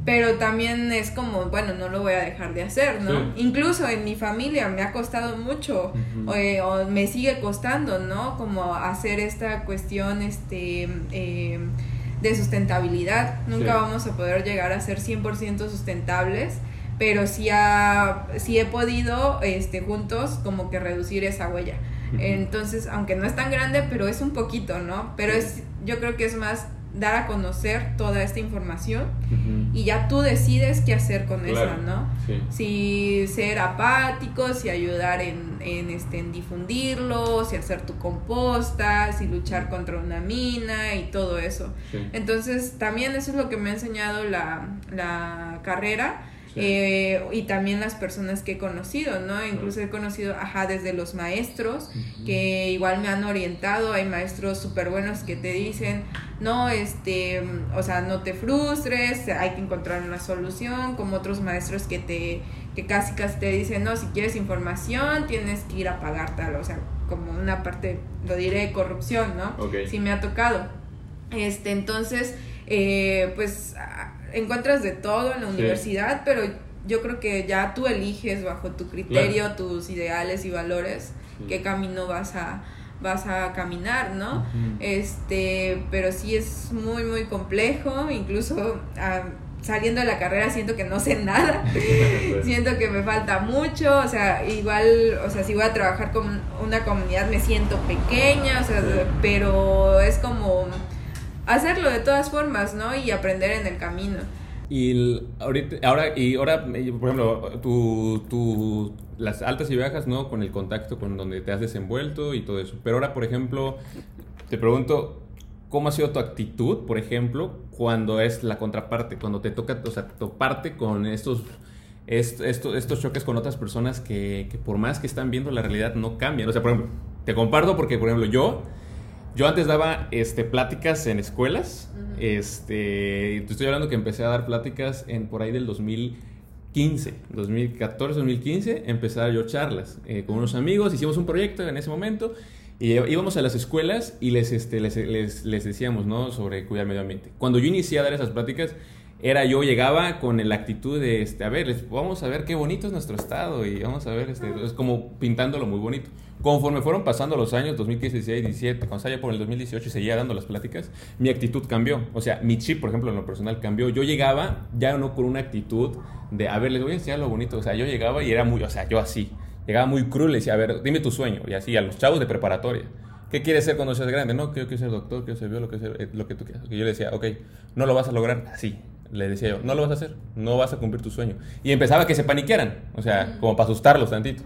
[SPEAKER 2] Pero también es como, bueno, no lo voy a dejar de hacer, ¿no? Incluso en mi familia me ha costado mucho, eh, o, me sigue costando, ¿no? Como hacer esta cuestión, este... Eh, de sustentabilidad. Nunca vamos a poder llegar a ser 100% sustentables, pero sí, ha, sí he podido este, juntos como que reducir esa huella. Entonces, aunque no es tan grande, pero es un poquito, ¿no? Pero es, yo creo que es más dar a conocer toda esta información y ya tú decides qué hacer con eso, ¿no? Si ser apático, si ayudar en, en, este, en difundirlo, si hacer tu composta, si luchar contra una mina y todo eso. Entonces, también eso es lo que me ha enseñado la, la carrera eh, y también las personas que he conocido, ¿no? Incluso he conocido, ajá, desde los maestros, que igual me han orientado, hay maestros súper buenos que te dicen, no, este, o sea, no te frustres, hay que encontrar una solución, como otros maestros que te, que casi casi te dicen, no, si quieres información, tienes que ir a pagar tal, o sea, como una parte, lo diré, de corrupción, ¿no? Sí me ha tocado. Este, entonces, eh, pues encuentras de todo en la universidad, pero yo creo que ya tú eliges bajo tu criterio, tus ideales y valores, qué camino vas a vas a caminar, ¿no? Este, pero sí es muy muy complejo, incluso ah, saliendo de la carrera siento que no sé nada, siento que me falta mucho, o sea, igual, o sea, si voy a trabajar con una comunidad me siento pequeña, o sea, pero es como hacerlo de todas formas, ¿no? Y aprender en el camino.
[SPEAKER 1] Y ahorita, ahora, y ahora, por ejemplo, tu, tu, las altas y bajas, ¿no? Con el contacto con donde te has desenvuelto y todo eso. Pero ahora, por ejemplo, te pregunto, ¿cómo ha sido tu actitud, por ejemplo, cuando es la contraparte, cuando te toca, o sea, toparte con estos, estos, estos choques con otras personas que, que por más que están viendo la realidad no cambian? O sea, por ejemplo, te comparto porque, por ejemplo, yo yo antes daba este, pláticas en escuelas. este, te estoy hablando que empecé a dar pláticas en por ahí del 2015, 2014, 2015. Empecé a dar yo charlas eh, con unos amigos. Hicimos un proyecto en ese momento. Y íbamos a las escuelas y les, este, les, les, les, decíamos, ¿no? Sobre cuidar el medio ambiente. Cuando yo inicié a dar esas pláticas, era yo llegaba con la actitud de, este, a ver, vamos a ver qué bonito es nuestro estado y vamos a ver, este, es como pintándolo muy bonito. Conforme fueron pasando los años, 2015, 16, 17, cuando salía por el 2018 y seguía dando las pláticas, mi actitud cambió. O sea, mi chip, por ejemplo, en lo personal cambió. Yo llegaba ya no con una actitud de, a ver, les voy a enseñar lo bonito. O sea, yo llegaba y era muy, o sea, yo así. Llegaba muy cruel, le decía, a ver, dime tu sueño. Y así, a los chavos de preparatoria. ¿Qué quieres ser cuando seas grande? No, quiero, quiero ser doctor, quiero ser biólogo, quiero ser eh, lo que tú quieras. Y yo le decía, ok, no lo vas a lograr así le decía yo, no lo vas a hacer, no vas a cumplir tu sueño. Y empezaba a que se paniquearan, o sea, como para asustarlos tantito.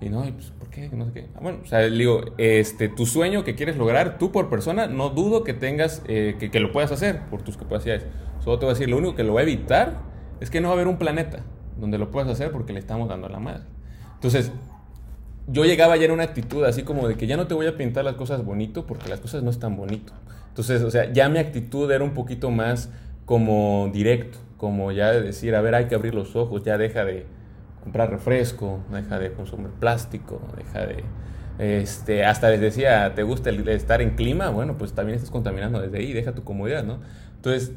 [SPEAKER 1] Y no, pues, ¿por qué? No sé qué. Ah, bueno, o sea, le digo, este, tu sueño que quieres lograr, tú por persona, no dudo que tengas, eh, que, que, lo puedas hacer por tus capacidades. Solo te voy a decir, lo único que lo va a evitar es que no va a haber un planeta donde lo puedas hacer porque le estamos dando a la madre. Entonces, yo llegaba ya en una actitud así como de que ya no te voy a pintar las cosas bonito porque las cosas no están bonito. Entonces, o sea, ya mi actitud era un poquito más como directo, como ya de decir, a ver, hay que abrir los ojos, ya deja de comprar refresco, deja de consumir plástico, deja de... Este, hasta les decía, ¿te gusta estar en clima? Bueno, pues también estás contaminando desde ahí, deja tu comodidad, ¿no? Entonces,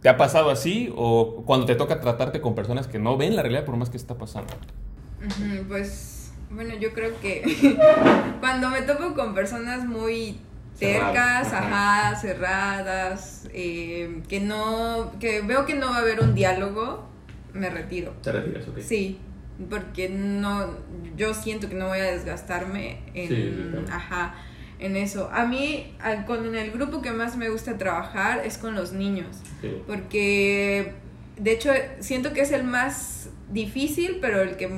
[SPEAKER 1] ¿te ha pasado así o cuando te toca tratarte con personas que no ven la realidad por más que está pasando?
[SPEAKER 2] Pues, bueno, yo creo que cuando me topo con personas muy tercas, ajá, cerradas, eh, que no, que veo que no va a haber un diálogo, me retiro.
[SPEAKER 1] ¿Te retiras, ok?
[SPEAKER 2] Sí, porque no, yo siento que no voy a desgastarme en, ajá, en eso. A mí, con el grupo que más me gusta trabajar es con los niños, porque de hecho siento que es el más difícil, pero el que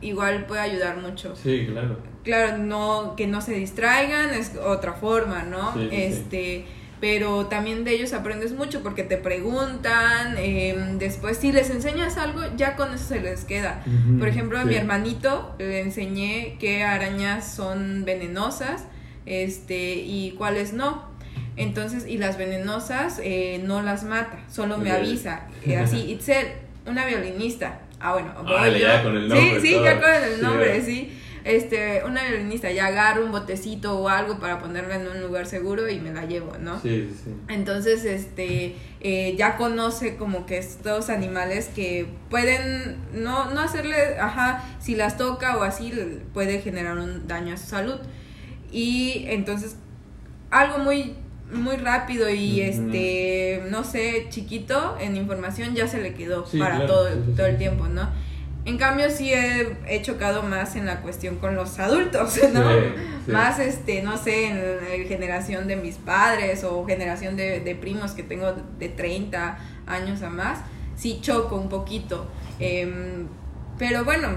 [SPEAKER 2] igual puede ayudar mucho.
[SPEAKER 1] Sí, claro.
[SPEAKER 2] Claro, no, que no se distraigan es otra forma, ¿no? este pero también de ellos aprendes mucho porque te preguntan, em, después si les enseñas algo, ya con eso se les queda. Por ejemplo, a mi hermanito le enseñé qué arañas son venenosas este, y cuáles no. Entonces, y las venenosas eh, no las mata, solo me avisa. así, Itzel, una violinista. Ah, bueno,
[SPEAKER 1] ah, ya con el nombre.
[SPEAKER 2] Sí, sí, ya con el nombre, sí este, una violinista ya agarro un botecito o algo para ponerla en un lugar seguro y me la llevo, ¿no?
[SPEAKER 1] Sí, sí.
[SPEAKER 2] Entonces, este, eh, ya conoce como que estos animales que pueden no, no hacerle, ajá, si las toca o así puede generar un daño a su salud. Y entonces, algo muy muy rápido y este no sé chiquito en información ya se le quedó para todo, todo el tiempo no en cambio, sí he, chocado más en la cuestión con los adultos, ¿no? Más, este, no sé, en la generación de mis padres o generación de, primos que tengo de 30 años a más, sí choco un poquito. Em, pero bueno,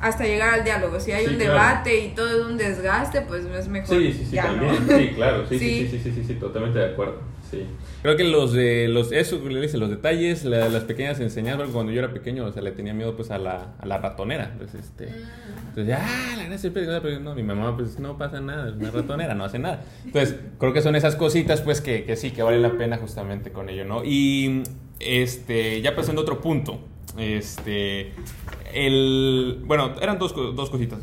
[SPEAKER 2] hasta llegar al diálogo. Si hay un debate y todo es un desgaste, pues es mejor.
[SPEAKER 1] Sí, sí, sí, también. Sí, claro, sí, sí, sí, sí, sí, sí, totalmente de acuerdo. Sí. Creo que los de los eso le dice los detalles, las pequeñas enseñanzas, cuando yo era pequeño, o sea, le tenía miedo pues a la, a la ratonera, pues este. Entonces, ah, la gracia pero no, mi mamá pues no pasa nada, es una ratonera, no hace nada. Entonces, creo que son esas cositas pues que, que sí que vale la pena justamente con ello, ¿no? Y este, ya pasando a otro punto, este el, bueno, eran dos, dos cositas.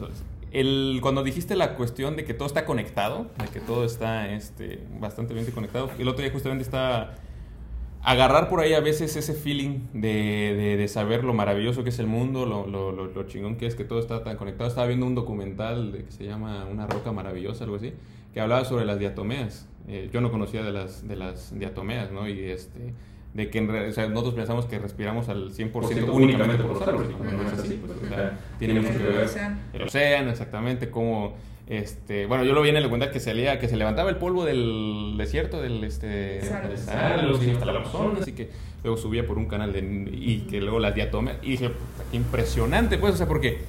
[SPEAKER 1] El, cuando dijiste la cuestión de que todo está conectado, de que todo está este, bastante bien conectado, el otro día justamente está agarrar por ahí a veces ese feeling de, de, saber lo maravilloso que es el mundo, lo, lo, lo, chingón que es que todo está tan conectado. Estaba viendo un documental de, que se llama Una roca maravillosa, algo así, que hablaba sobre las diatomeas. Eh, yo no conocía de las, de las diatomeas, ¿no? Y este de que o sea, nosotros pensamos que respiramos al 100% únicamente por los árboles, no es así, pues, o sea, tiene mucho que ver el océano, exactamente, como este, bueno, yo lo vi en el documental que salía, que se levantaba el polvo del desierto, del este, se hasta la así que luego subía por un canal de, y que luego las diatomeas, y dije, qué impresionante, pues, o sea, porque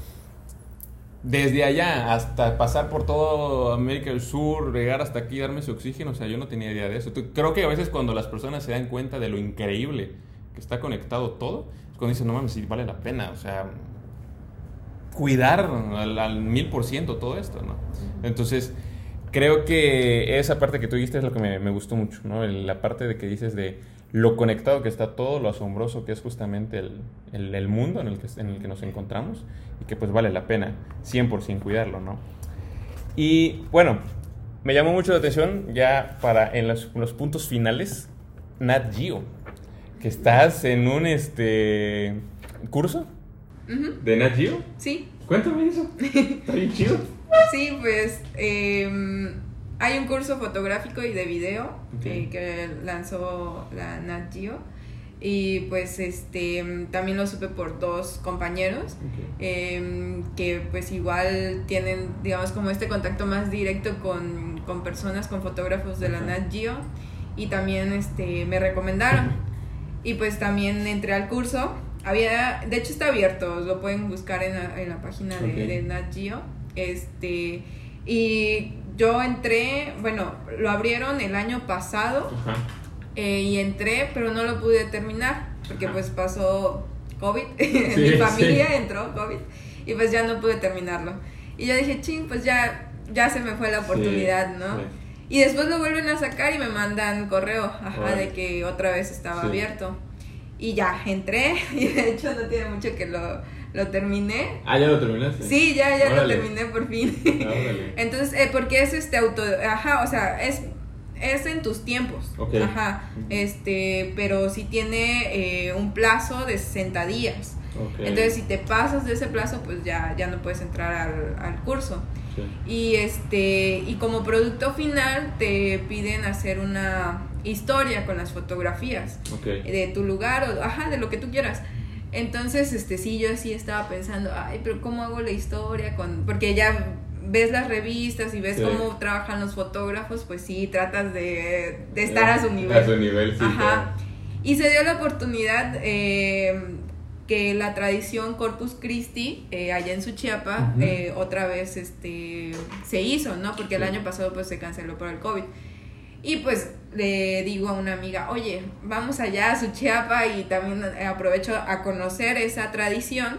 [SPEAKER 1] desde allá hasta pasar por todo América del Sur, llegar hasta aquí, darme su oxígeno, o sea, yo no tenía idea de eso. Creo que a veces cuando las personas se dan cuenta de lo increíble que está conectado todo, es cuando dicen, no mames, sí vale la pena, o sea, cuidar al, mil por ciento todo esto, ¿no? Entonces, creo que esa parte que tú dijiste es lo que me, me gustó mucho, ¿no? La parte de que dices de lo conectado que está todo, lo asombroso que es justamente el, el, mundo en el, que, en el que nos encontramos y que pues vale la pena 100% cuidarlo, ¿no? Y bueno, me llamó mucho la atención ya para en los, puntos finales, Nat Geo, que estás en un este curso de Nat Geo.
[SPEAKER 2] Sí.
[SPEAKER 1] Cuéntame eso. Está bien chido.
[SPEAKER 2] Sí, pues eh, hay un curso fotográfico y de video eh, que lanzó la Nat Geo. Y pues este también lo supe por dos compañeros em, que pues igual tienen digamos como este contacto más directo con, personas, con fotógrafos de la Nat Geo y también este me recomendaron. Y pues también entré al curso. Había, de hecho está abierto, lo pueden buscar en la, en la página de, de Nat Geo. Este, y yo entré, bueno, lo abrieron el año pasado eh, y entré, pero no lo pude terminar porque
[SPEAKER 1] Ajá.
[SPEAKER 2] pues pasó COVID,
[SPEAKER 1] Sí,
[SPEAKER 2] mi familia
[SPEAKER 1] sí.
[SPEAKER 2] entró COVID y pues ya no pude terminarlo. Y yo dije, ching, pues ya, ya se me fue la oportunidad, ¿no? Y después lo vuelven a sacar y me mandan correo, ajá, de que otra vez estaba
[SPEAKER 1] Sí.
[SPEAKER 2] abierto. Y ya, entré y de hecho no tiene mucho que lo, lo terminé.
[SPEAKER 1] Ah, ya lo terminaste.
[SPEAKER 2] Sí, ya, ya lo terminé por fin.
[SPEAKER 1] Órale.
[SPEAKER 2] Entonces, eh, porque es este auto, ajá, o sea, es, es en tus tiempos, ajá, este, pero sí tiene eh, un plazo de 60 días. Entonces, si te pasas de ese plazo, pues ya, ya no puedes entrar al, al curso.
[SPEAKER 1] Sí.
[SPEAKER 2] Y este, y como producto final te piden hacer una historia con las fotografías de tu lugar o ajá, de lo que tú quieras. Entonces, este sí, yo sí estaba pensando, ay, pero ¿cómo hago la historia con porque ya ves las revistas y ves
[SPEAKER 1] Sí.
[SPEAKER 2] cómo trabajan los fotógrafos, pues sí, tratas de, de estar a su nivel.
[SPEAKER 1] A su nivel, sí.
[SPEAKER 2] Ajá. Y se dio la oportunidad eh, que la tradición Corpus Christi, eh, allá en Suchiapa, eh, otra vez este, se hizo, ¿no? Porque el
[SPEAKER 1] Sí.
[SPEAKER 2] año pasado pues se canceló por el COVID. Y pues le digo a una amiga, oye, vamos allá a Suchiapa y también aprovecho a conocer esa tradición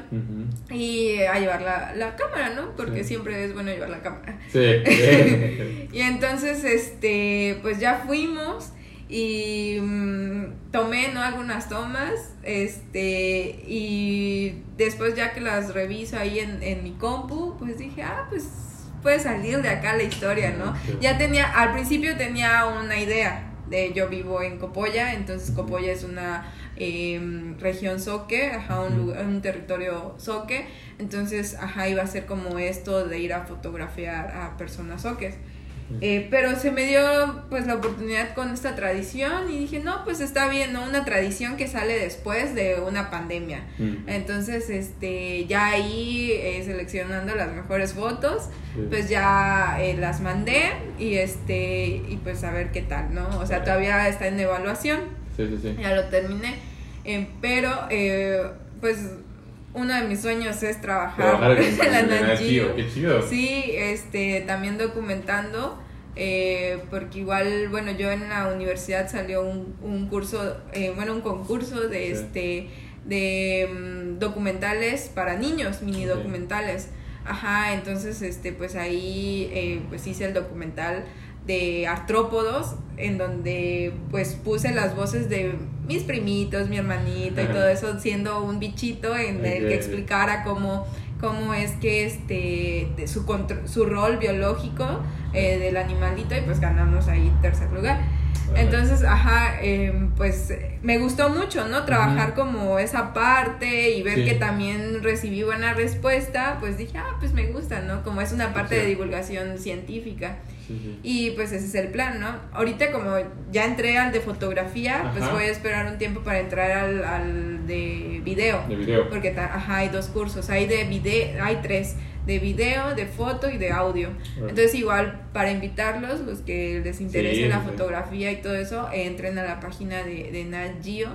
[SPEAKER 2] y a llevar la, la cámara, ¿no? Porque
[SPEAKER 1] Sí.
[SPEAKER 2] siempre es bueno llevar la cámara.
[SPEAKER 1] Sí. sí.
[SPEAKER 2] Y entonces, este, pues ya fuimos y mm, tomé, ¿no? Algunas tomas, este, y después ya que las reviso ahí en, en mi compu, pues dije, ah, pues puede salir de acá la historia, ¿no? Ya tenía, al principio tenía una idea de yo vivo en Copolla, entonces Copolla es una em, región soque, ajá, un, lugar- un territorio soque, entonces, ajá, iba a ser como esto de ir a fotografiar a personas soques. Eh, pero se me dio pues la oportunidad con esta tradición y dije, no, pues está bien, ¿no? Una tradición que sale después de una pandemia. Entonces, este, ya ahí eh, seleccionando las mejores fotos, pues ya eh, las mandé y este, y pues a ver qué tal, ¿no? O sea, todavía está en evaluación
[SPEAKER 1] Sí, sí, sí.
[SPEAKER 2] ya lo terminé. Eh, pero, eh, pues, uno de mis sueños es trabajar,
[SPEAKER 1] Trabajar en
[SPEAKER 2] la
[SPEAKER 1] Qué chido.
[SPEAKER 2] Sí, este, también documentando, eh, porque igual, bueno, yo en la universidad salió un, un curso, eh, bueno, un concurso de
[SPEAKER 1] Sí.
[SPEAKER 2] este, de mm, documentales para niños, mini documentales. Ajá, entonces, este, pues ahí, eh, pues hice el documental de artrópodos, en donde pues puse las voces de mis primitos, mi hermanito y todo eso, siendo un bichito en el que explicara cómo, cómo es que este de su, su rol biológico eh, del animalito y pues ganamos ahí tercer lugar. Entonces, ajá, em, pues eh, me gustó mucho, ¿no? Trabajar como esa parte y ver
[SPEAKER 1] Sí.
[SPEAKER 2] que también recibí buena respuesta, pues dije, ah, pues me gusta, ¿no? Como es una parte
[SPEAKER 1] Sí.
[SPEAKER 2] de divulgación científica.
[SPEAKER 1] Sí, sí.
[SPEAKER 2] Y pues ese es el plan, ¿no? Ahorita como ya entré al de fotografía, pues voy a esperar un tiempo para entrar al, al de video.
[SPEAKER 1] De video.
[SPEAKER 2] Porque ajá, hay dos cursos, hay de video, hay tres, de video, de foto y de audio. Entonces igual para invitarlos, los que les interese
[SPEAKER 1] Sí,
[SPEAKER 2] la fotografía y todo eso, entren a la página de, de Nat Geo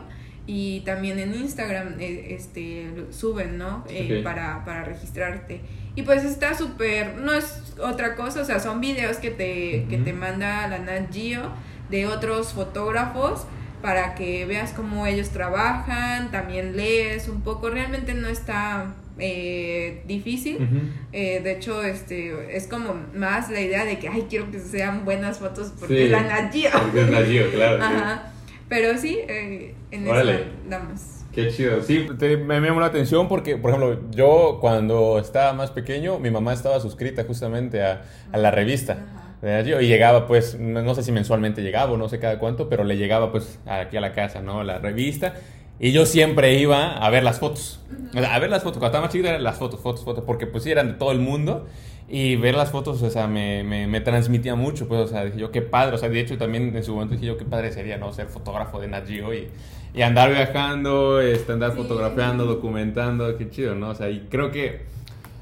[SPEAKER 2] y también en Instagram eh, este suben, ¿no? Eh, para, para registrarte. Y pues está súper, no es otra cosa, o sea, son videos que te, que te manda la Nat Geo de otros fotógrafos para que veas cómo ellos trabajan, también lees un poco, realmente no está eh, difícil. Eh, de hecho, este es como más la idea de que, ay, quiero que sean buenas fotos porque
[SPEAKER 1] Sí.
[SPEAKER 2] la Nat Geo.
[SPEAKER 1] Porque es Nat Geo, claro. sí.
[SPEAKER 2] Pero sí, eh, en
[SPEAKER 1] Órale.
[SPEAKER 2] eso damos.
[SPEAKER 1] Qué chido. Sí, te- me, llamó la atención porque, por ejemplo, yo cuando estaba más pequeño, mi mamá estaba suscrita justamente a, a la revista. Y llegaba, pues, no, no sé si mensualmente llegaba o no sé cada cuánto, pero le llegaba, pues, aquí a la casa, ¿no? La revista. Y yo siempre iba a ver las fotos. O sea, a ver las fotos. Cuando estaba más chiquita eran las fotos, fotos, fotos. Porque, pues, sí, eran de todo el mundo. Y ver las fotos, o sea, me, me, me transmitía mucho. Pues, o sea, dije yo, qué padre. O sea, de hecho, también en su momento dije yo, qué padre sería, ¿no? Ser fotógrafo de Nat Geo y, y andar viajando, este, andar
[SPEAKER 2] Sí.
[SPEAKER 1] fotografiando, documentando. Qué chido, ¿no? O sea, y creo que...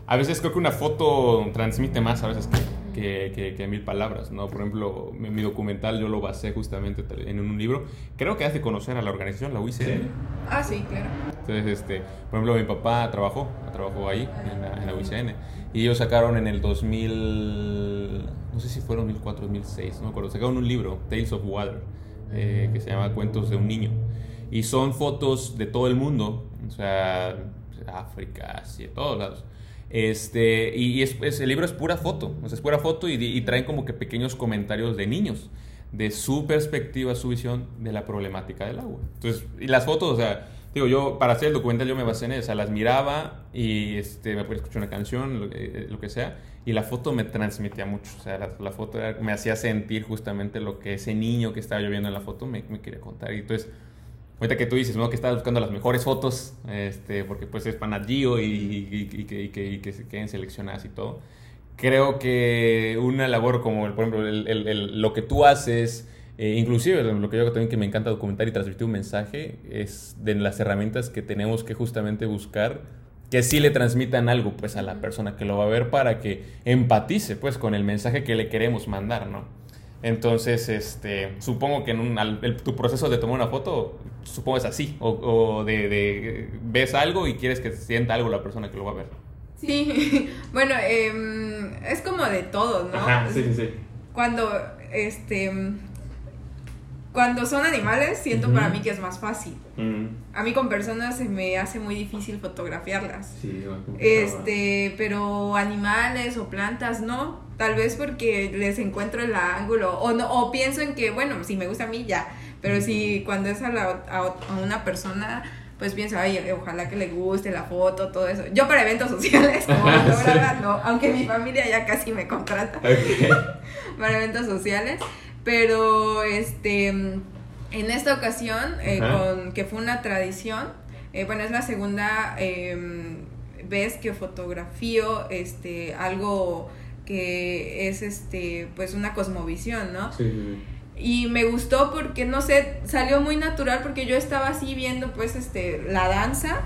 [SPEAKER 1] A veces creo que una foto transmite más a veces que, que, que, que, mil palabras, ¿no? Por ejemplo, mi, mi, documental yo lo basé justamente en un libro. Creo que hace conocer a la organización, la UICN.
[SPEAKER 2] Ah, sí, claro.
[SPEAKER 1] Entonces, este, por ejemplo, mi papá trabajó, trabajó ahí, en la, en la UICN. Y ellos sacaron en el 2000, no sé si fue 2004, 2006, no me acuerdo, sacaron un libro, Tales of Water, eh, que se llama Cuentos de un Niño. Y son fotos de todo el mundo, o sea, África, Asia, todos lados. Este, y es, es, el libro es pura foto, o sea, es pura foto y, y, traen como que pequeños comentarios de niños, de su perspectiva, su visión de la problemática del agua. Entonces, y las fotos, o sea, digo, yo para hacer el documental yo me basé en eso, o sea, las miraba y este, me podía escuchar una canción, lo, eh, lo, que sea, y la foto me transmitía mucho, o sea, la, la foto era, me hacía sentir justamente lo que ese niño que estaba yo viendo en la foto me, me quería contar. Y entonces, ahorita que tú dices, ¿no? Que estás buscando las mejores fotos, este, porque pues es para Gio y, y, y, que, y, que, se queden seleccionadas y todo. Creo que una labor como, por ejemplo, el, el, el, lo que tú haces, eh, inclusive lo que yo también que me encanta documentar y transmitir un mensaje, es de las herramientas que tenemos que justamente buscar que sí le transmitan algo pues a la persona que lo va a ver para que empatice pues con el mensaje que le queremos mandar, ¿no? Entonces, este, supongo que en un, al, el, tu proceso de tomar una foto, supongo es así, o, o de, de, ves algo y quieres que sienta algo la persona que lo va a ver.
[SPEAKER 2] Sí, bueno, eh, es como de todo, ¿no?
[SPEAKER 1] Ajá, sí, sí, sí.
[SPEAKER 2] Cuando, este, cuando son animales, siento uh -huh. para mí que es más fácil. Uh -huh. A mí con personas se me hace muy difícil fotografiarlas.
[SPEAKER 1] Sí,
[SPEAKER 2] este, pero animales o plantas no. Tal vez porque les encuentro el ángulo o no o pienso en que bueno, si me gusta a mí ya, pero si cuando es a, la, a, a una persona pues pienso, ay, ojalá que le guste la foto, todo eso. Yo para eventos sociales, como fotógrafa, no, aunque mi familia ya casi me contrata
[SPEAKER 1] okay.
[SPEAKER 2] para eventos sociales. Pero este en esta ocasión, eh, con, que fue una tradición, eh, bueno, es la segunda eh, vez que fotografío este, algo que es este pues una cosmovisión, ¿no?
[SPEAKER 1] Sí.
[SPEAKER 2] Y me gustó porque no sé, salió muy natural porque yo estaba así viendo pues este la danza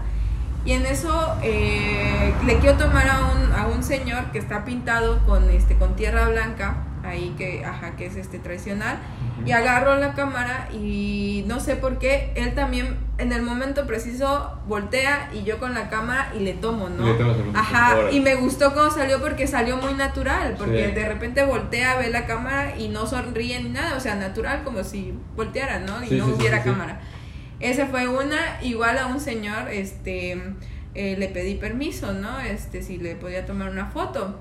[SPEAKER 2] y en eso eh, le quiero tomar a un, a un señor que está pintado con este con tierra blanca ahí que, ajá, que es este tradicional, uh -huh. y agarro la cámara y no sé por qué, él también en el momento preciso voltea y yo con la cámara y le tomo, ¿no?
[SPEAKER 1] Le
[SPEAKER 2] ajá, y me gustó cómo salió porque salió muy natural, porque sí. de repente voltea, ve la cámara y no sonríe ni nada, o sea, natural como si volteara, ¿no? Y sí, no sí, hubiera cámara. Esa fue una, igual a un señor, este, eh, le pedí permiso, ¿no? Este, si le podía tomar una foto.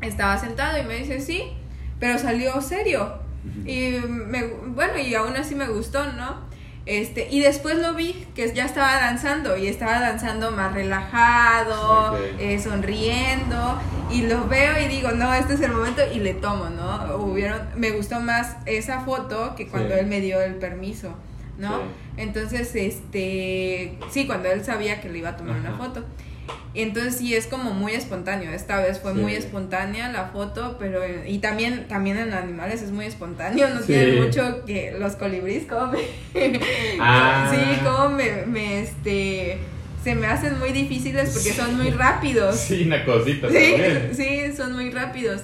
[SPEAKER 2] Estaba sentado y me dice, sí, pero salió serio. Y me, bueno, y aún así me gustó, ¿no? Este, y después lo vi que ya estaba danzando y estaba danzando más relajado, okay. eh, sonriendo y lo veo y digo, no, este es el momento y le tomo, ¿no? Hubieron, me gustó más esa foto que cuando sí. él me dio el permiso, ¿no? Sí. Entonces, este, sí, cuando él sabía que le iba a tomar Ajá. una foto. Entonces sí es como muy espontáneo. Esta vez fue sí. muy espontánea la foto, pero y también también en animales es muy espontáneo. No sí. tiene mucho que los colibríes como me,
[SPEAKER 1] ah.
[SPEAKER 2] sí como me, me, este se me hacen muy difíciles porque son muy rápidos.
[SPEAKER 1] Sí, una cosita.
[SPEAKER 2] Sí, también. sí, son muy rápidos.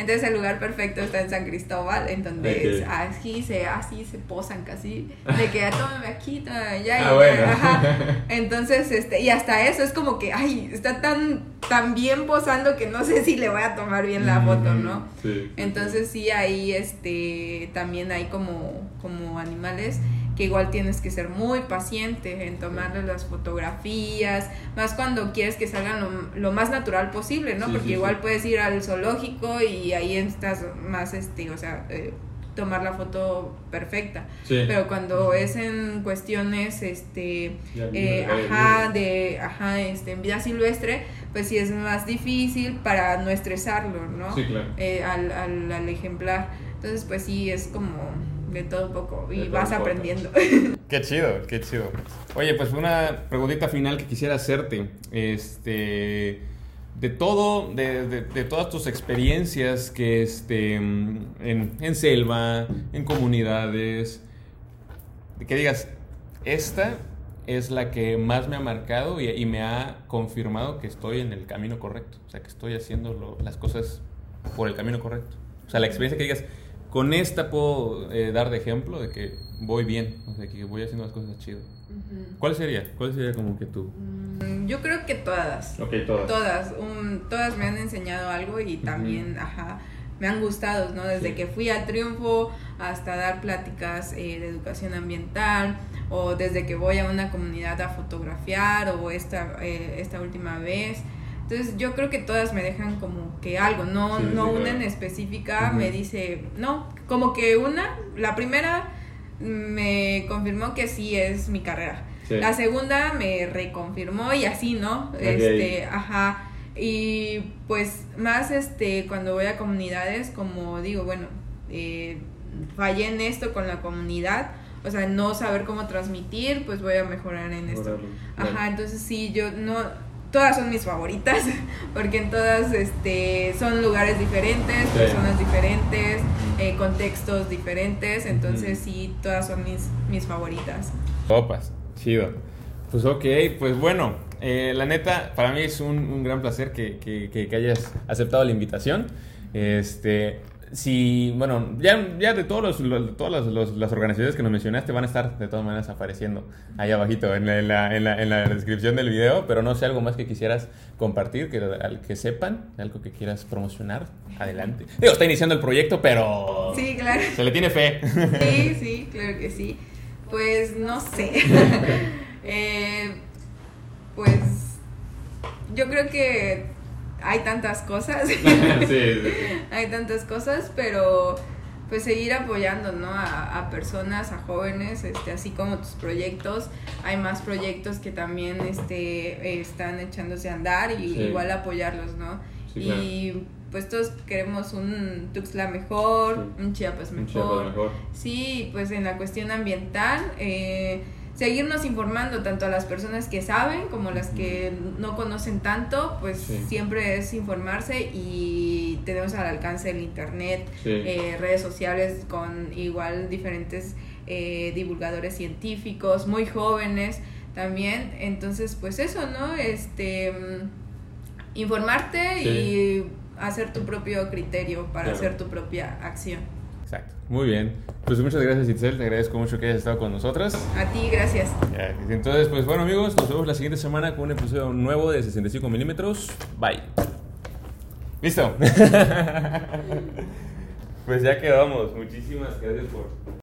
[SPEAKER 2] Entonces el lugar perfecto está en San Cristóbal, en donde okay. así se así se posan casi de que tómame aquí, tómame allá.
[SPEAKER 1] Ah, bueno.
[SPEAKER 2] Ajá. Entonces, este, y hasta eso es como que, ay, está tan, tan bien posando que no sé si le voy a tomar bien la foto, ¿no?
[SPEAKER 1] Sí.
[SPEAKER 2] Entonces sí, ahí este también hay como, como animales que igual tienes que ser muy paciente en tomarle las fotografías, más cuando quieres que salgan lo, lo más natural posible, ¿no?
[SPEAKER 1] Sí,
[SPEAKER 2] Porque
[SPEAKER 1] sí,
[SPEAKER 2] igual
[SPEAKER 1] sí.
[SPEAKER 2] puedes ir al zoológico y ahí estás más, este, o sea, eh, tomar la foto perfecta.
[SPEAKER 1] Sí.
[SPEAKER 2] Pero cuando es en cuestiones, este, eh, ajá, de, ajá, este, en vida silvestre, pues sí es más difícil para no estresarlo, ¿no?
[SPEAKER 1] Sí, claro.
[SPEAKER 2] Eh, al, al, al ejemplar. Entonces, pues sí, es como de todo un poco y vas aprendiendo.
[SPEAKER 1] Qué chido, qué chido. Oye, pues una preguntita final que quisiera hacerte. Este, de todo, de, de, de todas tus experiencias que este, en, en, selva, en comunidades, que digas, esta es la que más me ha marcado y, y, me ha confirmado que estoy en el camino correcto, o sea, que estoy haciendo lo, las cosas por el camino correcto. O sea, la experiencia que digas, con esta puedo eh, dar de ejemplo de que voy bien, o sea, que voy haciendo las cosas chido. ¿Cuál sería? ¿Cuál sería como que tú?
[SPEAKER 2] Mm, Yo creo que todas.
[SPEAKER 1] Ok, todas.
[SPEAKER 2] Todas, un- todas me han enseñado algo y también, ajá, me han gustado, ¿no? Desde
[SPEAKER 1] Sí.
[SPEAKER 2] que fui al triunfo hasta dar pláticas eh, de educación ambiental o desde que voy a una comunidad a fotografiar o esta, eh, esta última vez. Entonces yo creo que todas me dejan como que algo, no,
[SPEAKER 1] Sí,
[SPEAKER 2] no
[SPEAKER 1] sí,
[SPEAKER 2] una
[SPEAKER 1] claro.
[SPEAKER 2] en específica me dice, no, como que una, la primera me confirmó que sí es mi carrera.
[SPEAKER 1] Sí.
[SPEAKER 2] La segunda me reconfirmó y así, ¿no? Este, ajá. Y pues más este cuando voy a comunidades, como digo, bueno, eh, fallé en esto con la comunidad, o sea, no saber cómo transmitir, pues voy a mejorar en esto.
[SPEAKER 1] Claro.
[SPEAKER 2] Ajá, entonces sí, yo no todas son mis favoritas, porque en todas este son lugares diferentes,
[SPEAKER 1] Sí.
[SPEAKER 2] personas diferentes, eh, contextos diferentes, entonces sí, todas son mis mis favoritas.
[SPEAKER 1] Topas, chido. Pues ok, pues bueno, eh, la neta, para mí es un, un gran placer que- que- que hayas aceptado la invitación. Este, si, bueno, ya, ya de todos los, los- todas las, las organizaciones que nos mencionaste van a estar de todas maneras apareciendo ahí abajito en la, en la, en la- en la descripción del video, pero no sé algo más que quisieras compartir, que, al que sepan, algo que quieras promocionar, adelante. Digo, está iniciando el proyecto, pero
[SPEAKER 2] Sí, claro.
[SPEAKER 1] se le tiene fe.
[SPEAKER 2] Sí, sí, claro que sí. Pues no sé. Eh, pues yo creo que hay tantas cosas.
[SPEAKER 1] sí, sí.
[SPEAKER 2] hay tantas cosas, pero pues seguir apoyando, ¿no? A, a personas, a jóvenes, este, así como tus proyectos. Hay más proyectos que también este, están echándose a andar y igual apoyarlos, ¿no? Y pues todos queremos un Tuxtla mejor, un Chiapas
[SPEAKER 1] Un
[SPEAKER 2] mejor.
[SPEAKER 1] Chiapas mejor.
[SPEAKER 2] Sí, pues en la cuestión ambiental, eh, seguirnos informando tanto a las personas que saben como las que no conocen tanto, pues
[SPEAKER 1] Sí.
[SPEAKER 2] siempre es informarse y tenemos al alcance el internet,
[SPEAKER 1] Sí.
[SPEAKER 2] eh, redes sociales con igual diferentes eh, divulgadores científicos, muy jóvenes también, entonces pues eso, ¿no? Este, mm, informarte
[SPEAKER 1] Sí.
[SPEAKER 2] y hacer tu propio criterio para
[SPEAKER 1] Claro.
[SPEAKER 2] hacer tu propia acción.
[SPEAKER 1] Muy bien. Pues muchas gracias, Itzel. Te agradezco mucho que hayas estado con nosotros.
[SPEAKER 2] A ti, gracias.
[SPEAKER 1] Entonces, pues bueno, amigos, nos vemos la siguiente semana con un episodio nuevo de 65 milímetros. Bye. Listo. pues ya quedamos. Muchísimas gracias por